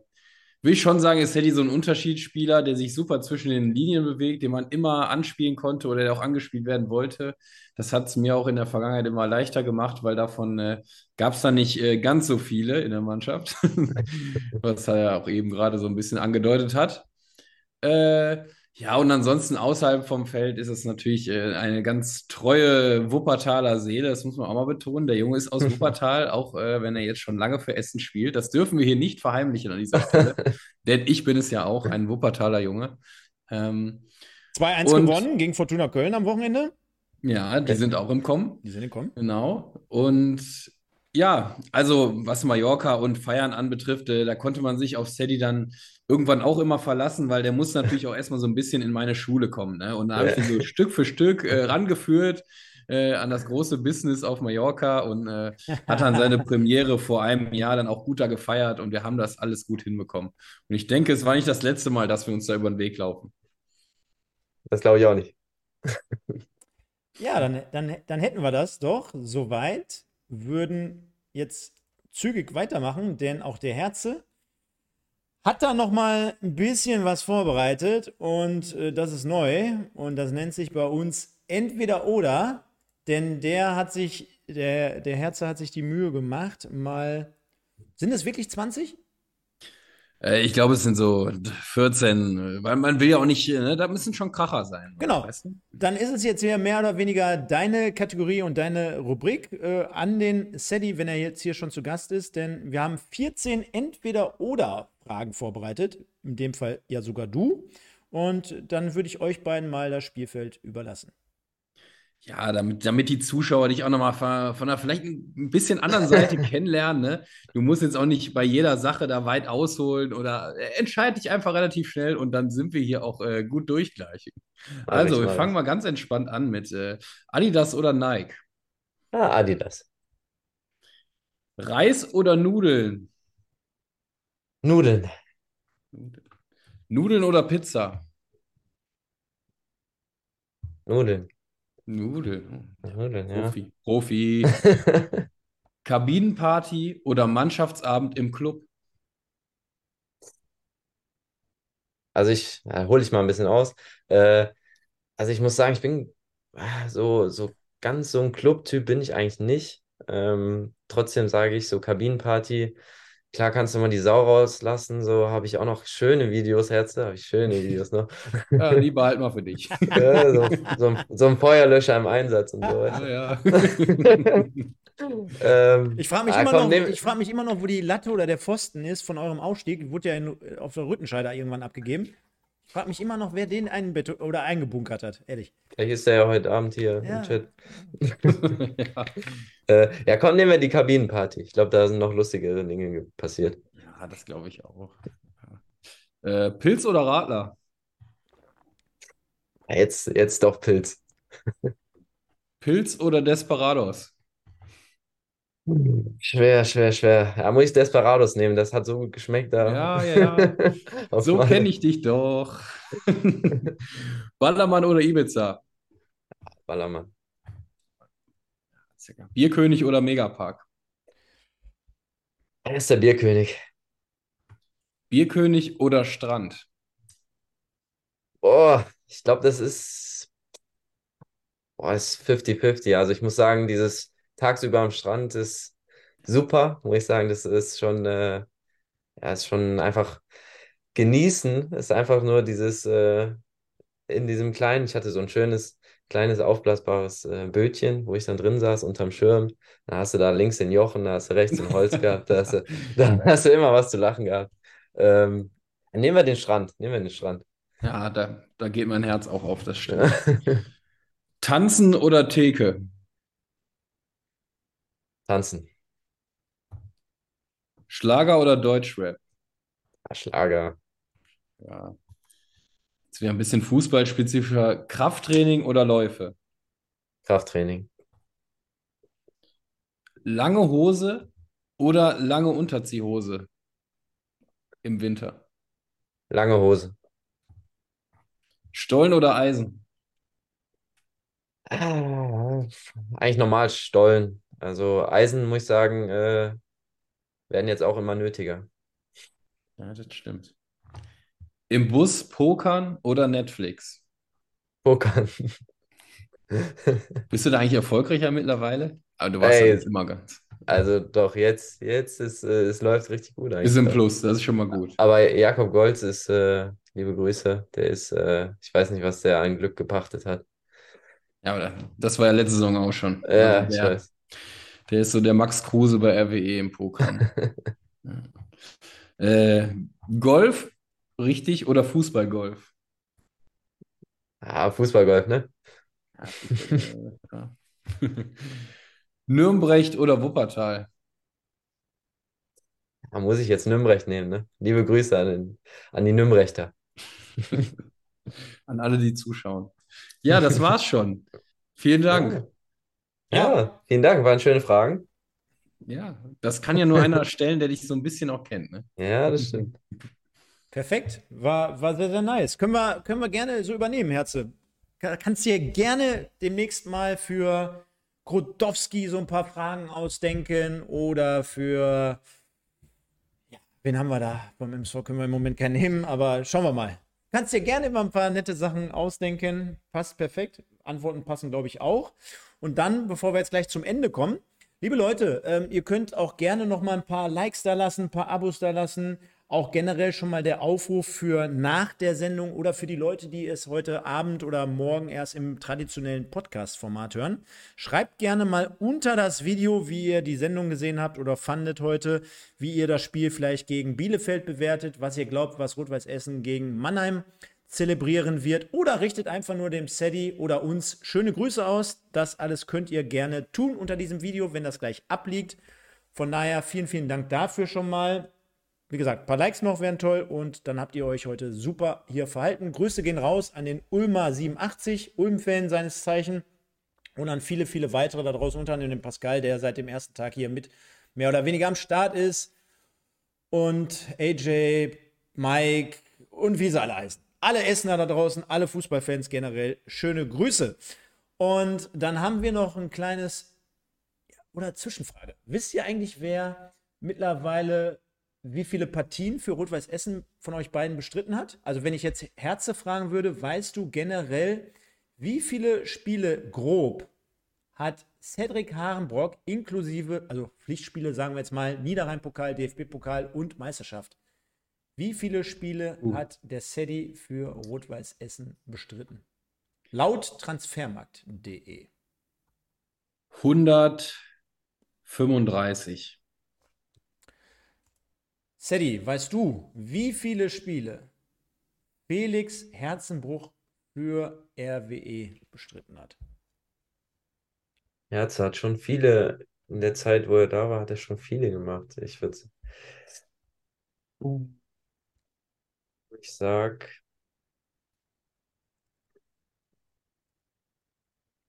will ich schon sagen, ist Teddy so ein Unterschiedsspieler, der sich super zwischen den Linien bewegt, den man immer anspielen konnte oder der auch angespielt werden wollte. Das hat es mir auch in der Vergangenheit immer leichter gemacht, weil davon äh, gab es dann nicht äh, ganz so viele in der Mannschaft, was er ja auch eben gerade so ein bisschen angedeutet hat. Äh, ja, und ansonsten außerhalb vom Feld ist es natürlich äh, eine ganz treue Wuppertaler Seele, das muss man auch mal betonen. Der Junge ist aus Wuppertal, auch äh, wenn er jetzt schon lange für Essen spielt. Das dürfen wir hier nicht verheimlichen an dieser Stelle, denn ich bin es ja auch, ein Wuppertaler Junge. Ähm, 2-1 gewonnen gegen Fortuna Köln am Wochenende. Ja, die sind auch im Kommen. Die sind im Kommen. Genau. Und ja, also was Mallorca und Feiern anbetrifft, äh, da konnte man sich auf Sadie dann irgendwann auch immer verlassen, weil der muss natürlich auch erstmal so ein bisschen in meine Schule kommen. Ne? Und da habe ich ihn so Stück für Stück äh, rangeführt äh, an das große Business auf Mallorca und äh, hat dann seine Premiere vor einem Jahr dann auch gut da gefeiert und wir haben das alles gut hinbekommen. Und ich denke, es war nicht das letzte Mal, dass wir uns da über den Weg laufen. Das glaube ich auch nicht. ja, dann, dann, dann hätten wir das doch soweit, würden jetzt zügig weitermachen, denn auch der Herze hat da noch mal ein bisschen was vorbereitet und äh, das ist neu und das nennt sich bei uns entweder oder, denn der hat sich der der Herze hat sich die Mühe gemacht, mal sind es wirklich 20? Äh, ich glaube, es sind so 14, weil man will ja auch nicht, ne, da müssen schon Kracher sein. Genau. Weißt du? Dann ist es jetzt hier mehr oder weniger deine Kategorie und deine Rubrik äh, an den Sedi, wenn er jetzt hier schon zu Gast ist, denn wir haben 14 Entweder-Oder-Fragen vorbereitet. In dem Fall ja sogar du. Und dann würde ich euch beiden mal das Spielfeld überlassen. Ja, damit, damit die Zuschauer dich auch nochmal von, von einer vielleicht ein bisschen anderen Seite kennenlernen. Ne? Du musst jetzt auch nicht bei jeder Sache da weit ausholen oder äh, entscheide dich einfach relativ schnell und dann sind wir hier auch äh, gut durch gleich. Also, wir fangen mal ganz entspannt an mit äh, Adidas oder Nike? Ah, Adidas. Reis oder Nudeln? Nudeln. Nudeln oder Pizza? Nudeln. Nudeln. Nudeln, ja. Profi. Profi. Kabinenparty oder Mannschaftsabend im Club? Also ich ja, hole ich mal ein bisschen aus. Äh, also ich muss sagen, ich bin ah, so, so ganz so ein Club-Typ bin ich eigentlich nicht. Ähm, trotzdem sage ich so Kabinenparty Klar kannst du mal die Sau rauslassen, so habe ich auch noch schöne Videos, Herze, habe ich schöne Videos noch. Ja, die behalten wir für dich. Ja, so, so, so, ein Feuerlöscher im Einsatz und so. Ja, ja. ähm, ich frage mich, ah, komm, frag mich immer noch, wo die Latte oder der Pfosten ist von eurem Aufstieg. Wurde ja in, auf der Rüttenscheider irgendwann abgegeben. Ich frage mich immer noch, wer den einbett oder eingebunkert hat, ehrlich. Vielleicht ist der ja heute Abend hier ja. im Chat. ja. Äh, ja, komm, nehmen wir die Kabinenparty. Ich glaube, da sind noch lustigere Dinge passiert. Ja, das glaube ich auch. Äh, Pilz oder Radler? Jetzt, jetzt doch Pilz. Pilz oder Desperados? Schwer, schwer, schwer. Ja, muss ich Desperados nehmen, das hat so gut geschmeckt da. Ja, ja, ja. so kenne ich dich doch. Ballermann oder Ibiza? Ballermann. Bierkönig oder Megapark? Er ist der Bierkönig. Bierkönig oder Strand? Boah, ich glaube, das ist, boah, ist 50-50. Also ich muss sagen, dieses tagsüber am Strand ist super, muss ich sagen. Das ist schon, äh, ja, ist schon einfach genießen ist einfach nur dieses äh, in diesem kleinen, ich hatte so ein schönes, kleines aufblasbares äh, Bötchen, wo ich dann drin saß unterm Schirm. Da hast du da links den Jochen, da hast du rechts den Holz gehabt, da hast du, da hast du immer was zu lachen gehabt. Ähm, nehmen wir den Strand, nehmen wir den Strand. Ja, da, da geht mein Herz auch auf, das stimmt. Tanzen oder Theke? Tanzen. Schlager oder Deutschrap? Ja, Schlager. Ja. Jetzt wieder ein bisschen fußballspezifischer. Krafttraining oder Läufe? Krafttraining. Lange Hose oder lange Unterziehhose im Winter? Lange Hose. Stollen oder Eisen? Ah, eigentlich normal Stollen. Also Eisen, muss ich sagen, äh, werden jetzt auch immer nötiger. Ja, das stimmt. Im Bus pokern oder Netflix? Pokern. Bist du da eigentlich erfolgreicher mittlerweile? Aber du warst Ey, ja nicht immer ganz. Also doch, jetzt, jetzt ist äh, es läuft richtig gut eigentlich. Ist im Plus, das ist schon mal gut. Aber Jakob Golz ist, äh, liebe Grüße, der ist, äh, ich weiß nicht, was der an Glück gepachtet hat. Ja, aber das war ja letzte Saison auch schon. Ja, Also ich der, weiß. Der ist so der Max Kruse bei RWE im Pokern. Ja. Äh, Golf, richtig, oder Fußballgolf? Ah, Fußballgolf, ne? Nürnberg oder Wuppertal? Da muss ich jetzt Nürnberg nehmen, ne? Liebe Grüße an, den, an die Nürnberger. An alle, die zuschauen. Ja, das war's schon. Vielen Dank. Ja. Ja, vielen Dank, waren schöne Fragen. Ja, das kann ja nur einer stellen, der dich so ein bisschen auch kennt, ne? Ja, das stimmt. Perfekt. War, war sehr, sehr nice. Können wir, können wir gerne so übernehmen, Herze. Ka- Kannst dir gerne demnächst mal für Grudowski so ein paar Fragen ausdenken oder für. Ja, wen haben wir da? Beim MSV können wir im Moment keinen nehmen, aber schauen wir mal. Kannst dir gerne immer ein paar nette Sachen ausdenken. Passt perfekt. Antworten passen, glaube ich, auch. Und dann, bevor wir jetzt gleich zum Ende kommen, liebe Leute, ähm, ihr könnt auch gerne noch mal ein paar Likes da lassen, ein paar Abos da lassen. Auch generell schon mal der Aufruf für nach der Sendung oder für die Leute, die es heute Abend oder morgen erst im traditionellen Podcast-Format hören. Schreibt gerne mal unter das Video, wie ihr die Sendung gesehen habt oder fandet heute, wie ihr das Spiel vielleicht gegen Bielefeld bewertet, was ihr glaubt, was Rot-Weiß Essen gegen Mannheim zelebrieren wird oder richtet einfach nur dem Sadie oder uns schöne Grüße aus. Das alles könnt ihr gerne tun unter diesem Video, wenn das gleich abliegt. Von daher vielen, vielen Dank dafür schon mal. Wie gesagt, ein paar Likes noch wären toll und dann habt ihr euch heute super hier verhalten. Grüße gehen raus an den Ulmer 87, Ulm-Fan seines Zeichen und an viele, viele weitere da draußen, unter anderem den Pascal, der seit dem ersten Tag hier mit mehr oder weniger am Start ist. Und AJ, Mike und wie sie alle heißen. Alle Essener da draußen, alle Fußballfans generell, schöne Grüße. Und dann haben wir noch ein kleines oder Zwischenfrage. Wisst ihr eigentlich, wer mittlerweile wie viele Partien für Rot-Weiß Essen von euch beiden bestritten hat? Also, wenn ich jetzt Herze fragen würde, weißt du generell, wie viele Spiele grob hat Cedric Harenbrock inklusive, also Pflichtspiele, sagen wir jetzt mal, Niederrhein-Pokal, DFB-Pokal und Meisterschaft? Wie viele Spiele Uh. hat der Sedi für Rot-Weiß Essen bestritten? Laut transfermarkt.de. 135. Sedi, weißt du, wie viele Spiele Felix Herzenbruch für RWE bestritten hat? Herz hat schon viele, in der Zeit, wo er da war, hat er schon viele gemacht. Ich würde, ich sag,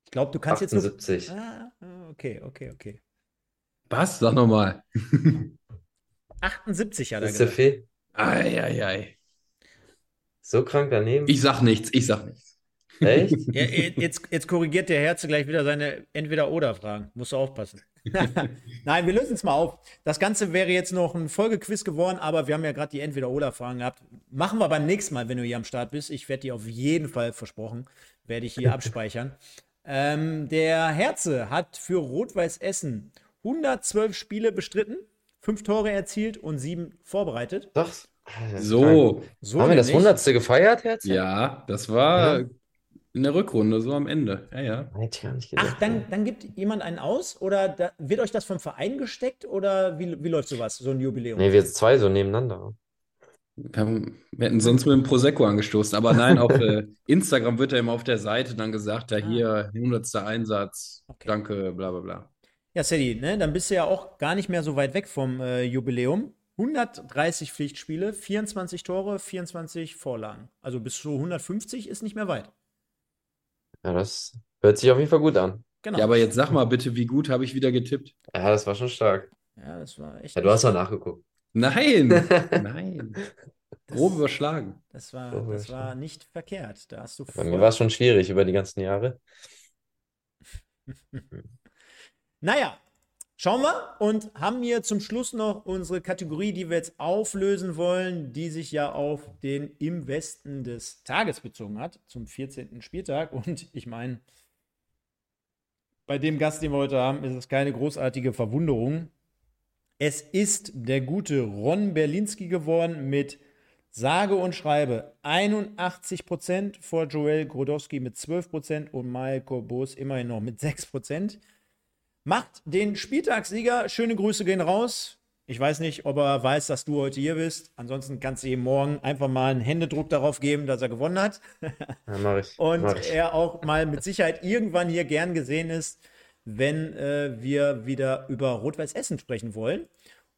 Ich glaube, du kannst jetzt nur. 78. Ah, okay, okay, okay. Was? Sag nochmal. 78 hat er Ist der. Fee Eieiei. so krank daneben? Ich sag nichts, ich sag nichts. Echt? Ja, jetzt, jetzt korrigiert der Herze gleich wieder seine Entweder-Oder-Fragen. Musst du aufpassen. Nein, wir lösen es mal auf. Das Ganze wäre jetzt noch ein Folgequiz geworden, aber wir haben ja gerade die Entweder-Oder-Fragen gehabt. Machen wir beim nächsten Mal, wenn du hier am Start bist. Ich werde die auf jeden Fall versprochen, werde ich hier abspeichern. Ähm, der Herze hat für Rot-Weiß Essen 112 Spiele bestritten, fünf Tore erzielt und sieben vorbereitet. Doch, So. So Haben wir das nämlich. Hundertste gefeiert, Herz? Ja, das war Ja. In der Rückrunde, so am Ende. Ja, ja. Hätte ich gar nicht gedacht. Ach, dann, dann gibt jemand einen aus oder da, wird euch das vom Verein gesteckt oder wie, wie läuft sowas, so ein Jubiläum? Nee, wir zwei so nebeneinander. Wir, haben, wir hätten sonst mit dem Prosecco angestoßen. Aber nein, auf äh, Instagram wird ja immer auf der Seite dann gesagt, ja, hier, 100. Einsatz, Okay. danke, bla bla bla. Ja, Sadie, ne, dann bist du ja auch gar nicht mehr so weit weg vom äh, Jubiläum. 130 Pflichtspiele, 24 Tore, 24 Vorlagen. Also bis zu 150 ist nicht mehr weit. Ja, das hört sich auf jeden Fall gut an. Genau. Ja, aber jetzt sag mal bitte, wie gut habe ich wieder getippt? Ja, das war schon stark. Ja, das war echt. Ja, du hast doch nachgeguckt. Nein, nein. Grob überschlagen. Das war, das war nicht verkehrt. Da hast du Bei mir war es schon schwierig über die ganzen Jahre. Naja, schauen wir und haben hier zum Schluss noch unsere Kategorie, die wir jetzt auflösen wollen, die sich ja auf den Im Westen des Tages bezogen hat, zum 14. Spieltag. Und ich meine, bei dem Gast, den wir heute haben, ist es keine großartige Verwunderung. Es ist der gute Ron Berlinski geworden mit sage und schreibe 81% vor Joel Grodowski mit 12% und Malko Boos immerhin noch mit 6%. Macht den Spieltagssieger. Schöne Grüße gehen raus. Ich weiß nicht, ob er weiß, dass du heute hier bist. Ansonsten kannst du ihm morgen einfach mal einen Händedruck darauf geben, dass er gewonnen hat. Ja, mach ich. Und mach ich. er auch mal mit Sicherheit irgendwann hier gern gesehen ist, wenn äh, wir wieder über Rot-Weiß Essen sprechen wollen.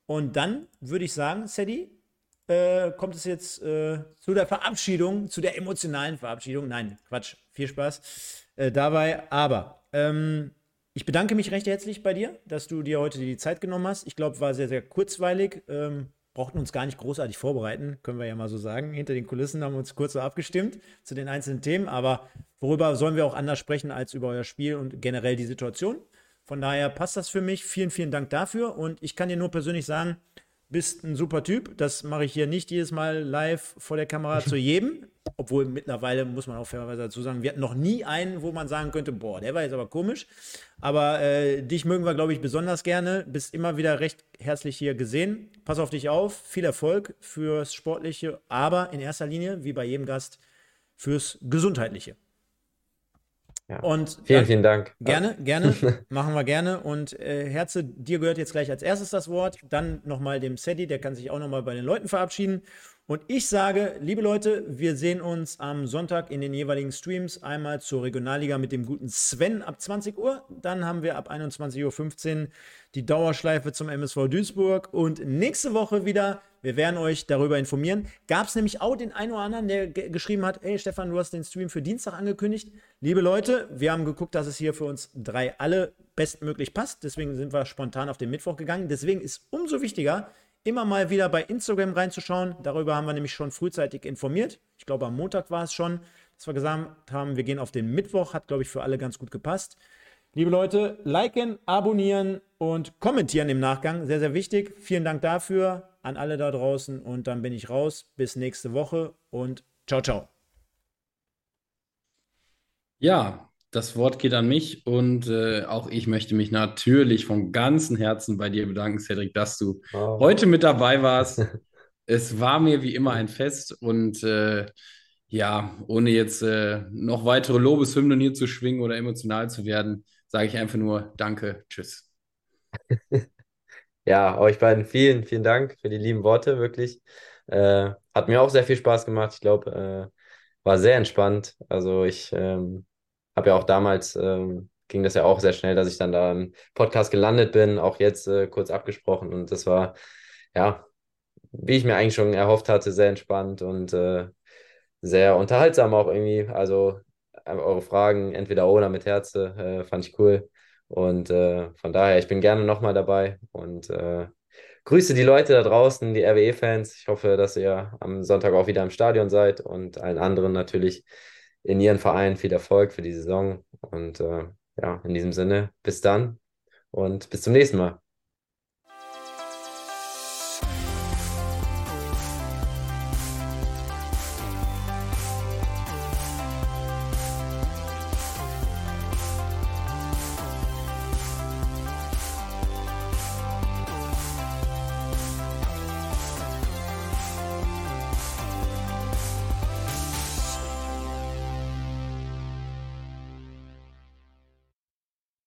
Und dann würde ich sagen, Sadie, äh, kommt es jetzt äh, zu der Verabschiedung, zu der emotionalen Verabschiedung. Nein, Quatsch, viel Spaß äh, dabei. Aber ähm, ich bedanke mich recht herzlich bei dir, dass du dir heute die Zeit genommen hast. Ich glaube, war sehr, sehr kurzweilig. Ähm, brauchten uns gar nicht großartig vorbereiten, können wir ja mal so sagen. Hinter den Kulissen haben wir uns kurz so abgestimmt zu den einzelnen Themen. Aber worüber sollen wir auch anders sprechen als über euer Spiel und generell die Situation? Von daher passt das für mich. Vielen, vielen Dank dafür. Und ich kann dir nur persönlich sagen, bist ein super Typ. Das mache ich hier nicht jedes Mal live vor der Kamera zu jedem. Obwohl mittlerweile muss man auch fairerweise dazu sagen, wir hatten noch nie einen, wo man sagen könnte, boah, der war jetzt aber komisch. Aber äh, dich mögen wir, glaube ich, besonders gerne. Bist immer wieder recht herzlich hier gesehen. Pass auf dich auf. Viel Erfolg fürs Sportliche, aber in erster Linie, wie bei jedem Gast, fürs Gesundheitliche. Ja. Und Vielen, vielen Dank. Gerne, gerne. Machen wir gerne. Und äh, Herze, dir gehört jetzt gleich als erstes das Wort. Dann nochmal dem Sadie, der kann sich auch nochmal bei den Leuten verabschieden. Und ich sage, liebe Leute, wir sehen uns am Sonntag in den jeweiligen Streams. Einmal zur Regionalliga mit dem guten Sven ab 20 Uhr. Dann haben wir ab 21.15 Uhr die Dauerschleife zum MSV Duisburg. Und nächste Woche wieder, wir werden euch darüber informieren. Gab es nämlich auch den einen oder anderen, der ge- geschrieben hat: Hey Stefan, du hast den Stream für Dienstag angekündigt. Liebe Leute, wir haben geguckt, dass es hier für uns drei alle bestmöglich passt. Deswegen sind wir spontan auf den Mittwoch gegangen. Deswegen ist umso wichtiger, immer mal wieder bei Instagram reinzuschauen. Darüber haben wir nämlich schon frühzeitig informiert. Ich glaube, am Montag war es schon, dass wir gesagt haben, wir gehen auf den Mittwoch. Hat, glaube ich, für alle ganz gut gepasst. Liebe Leute, liken, abonnieren und kommentieren im Nachgang. Sehr, sehr wichtig. Vielen Dank dafür an alle da draußen. Und dann bin ich raus. Bis nächste Woche und ciao, ciao. Ja, das Wort geht an mich und äh, auch ich möchte mich natürlich von ganzem Herzen bei dir bedanken, Cedric, dass du Oh. heute mit dabei warst. Es war mir wie immer ein Fest und äh, ja, ohne jetzt äh, noch weitere Lobeshymnen hier zu schwingen oder emotional zu werden, sage ich einfach nur Danke, tschüss. Ja, euch beiden vielen, vielen Dank für die lieben Worte, wirklich. Äh, hat mir auch sehr viel Spaß gemacht. Ich glaube, äh, war sehr entspannt. Also ich ähm, habe ja auch damals, ähm, ging das ja auch sehr schnell, dass ich dann da im Podcast gelandet bin, auch jetzt äh, kurz abgesprochen. Und das war, ja, wie ich mir eigentlich schon erhofft hatte, sehr entspannt und äh, sehr unterhaltsam auch irgendwie. Also äh, eure Fragen, entweder oder mit Herze, äh, fand ich cool. Und äh, von daher, ich bin gerne nochmal dabei und äh, grüße die Leute da draußen, die RWE-Fans. Ich hoffe, dass ihr am Sonntag auch wieder im Stadion seid und allen anderen natürlich in ihren Vereinen viel Erfolg für die Saison. Und äh, ja, in diesem Sinne, bis dann und bis zum nächsten Mal.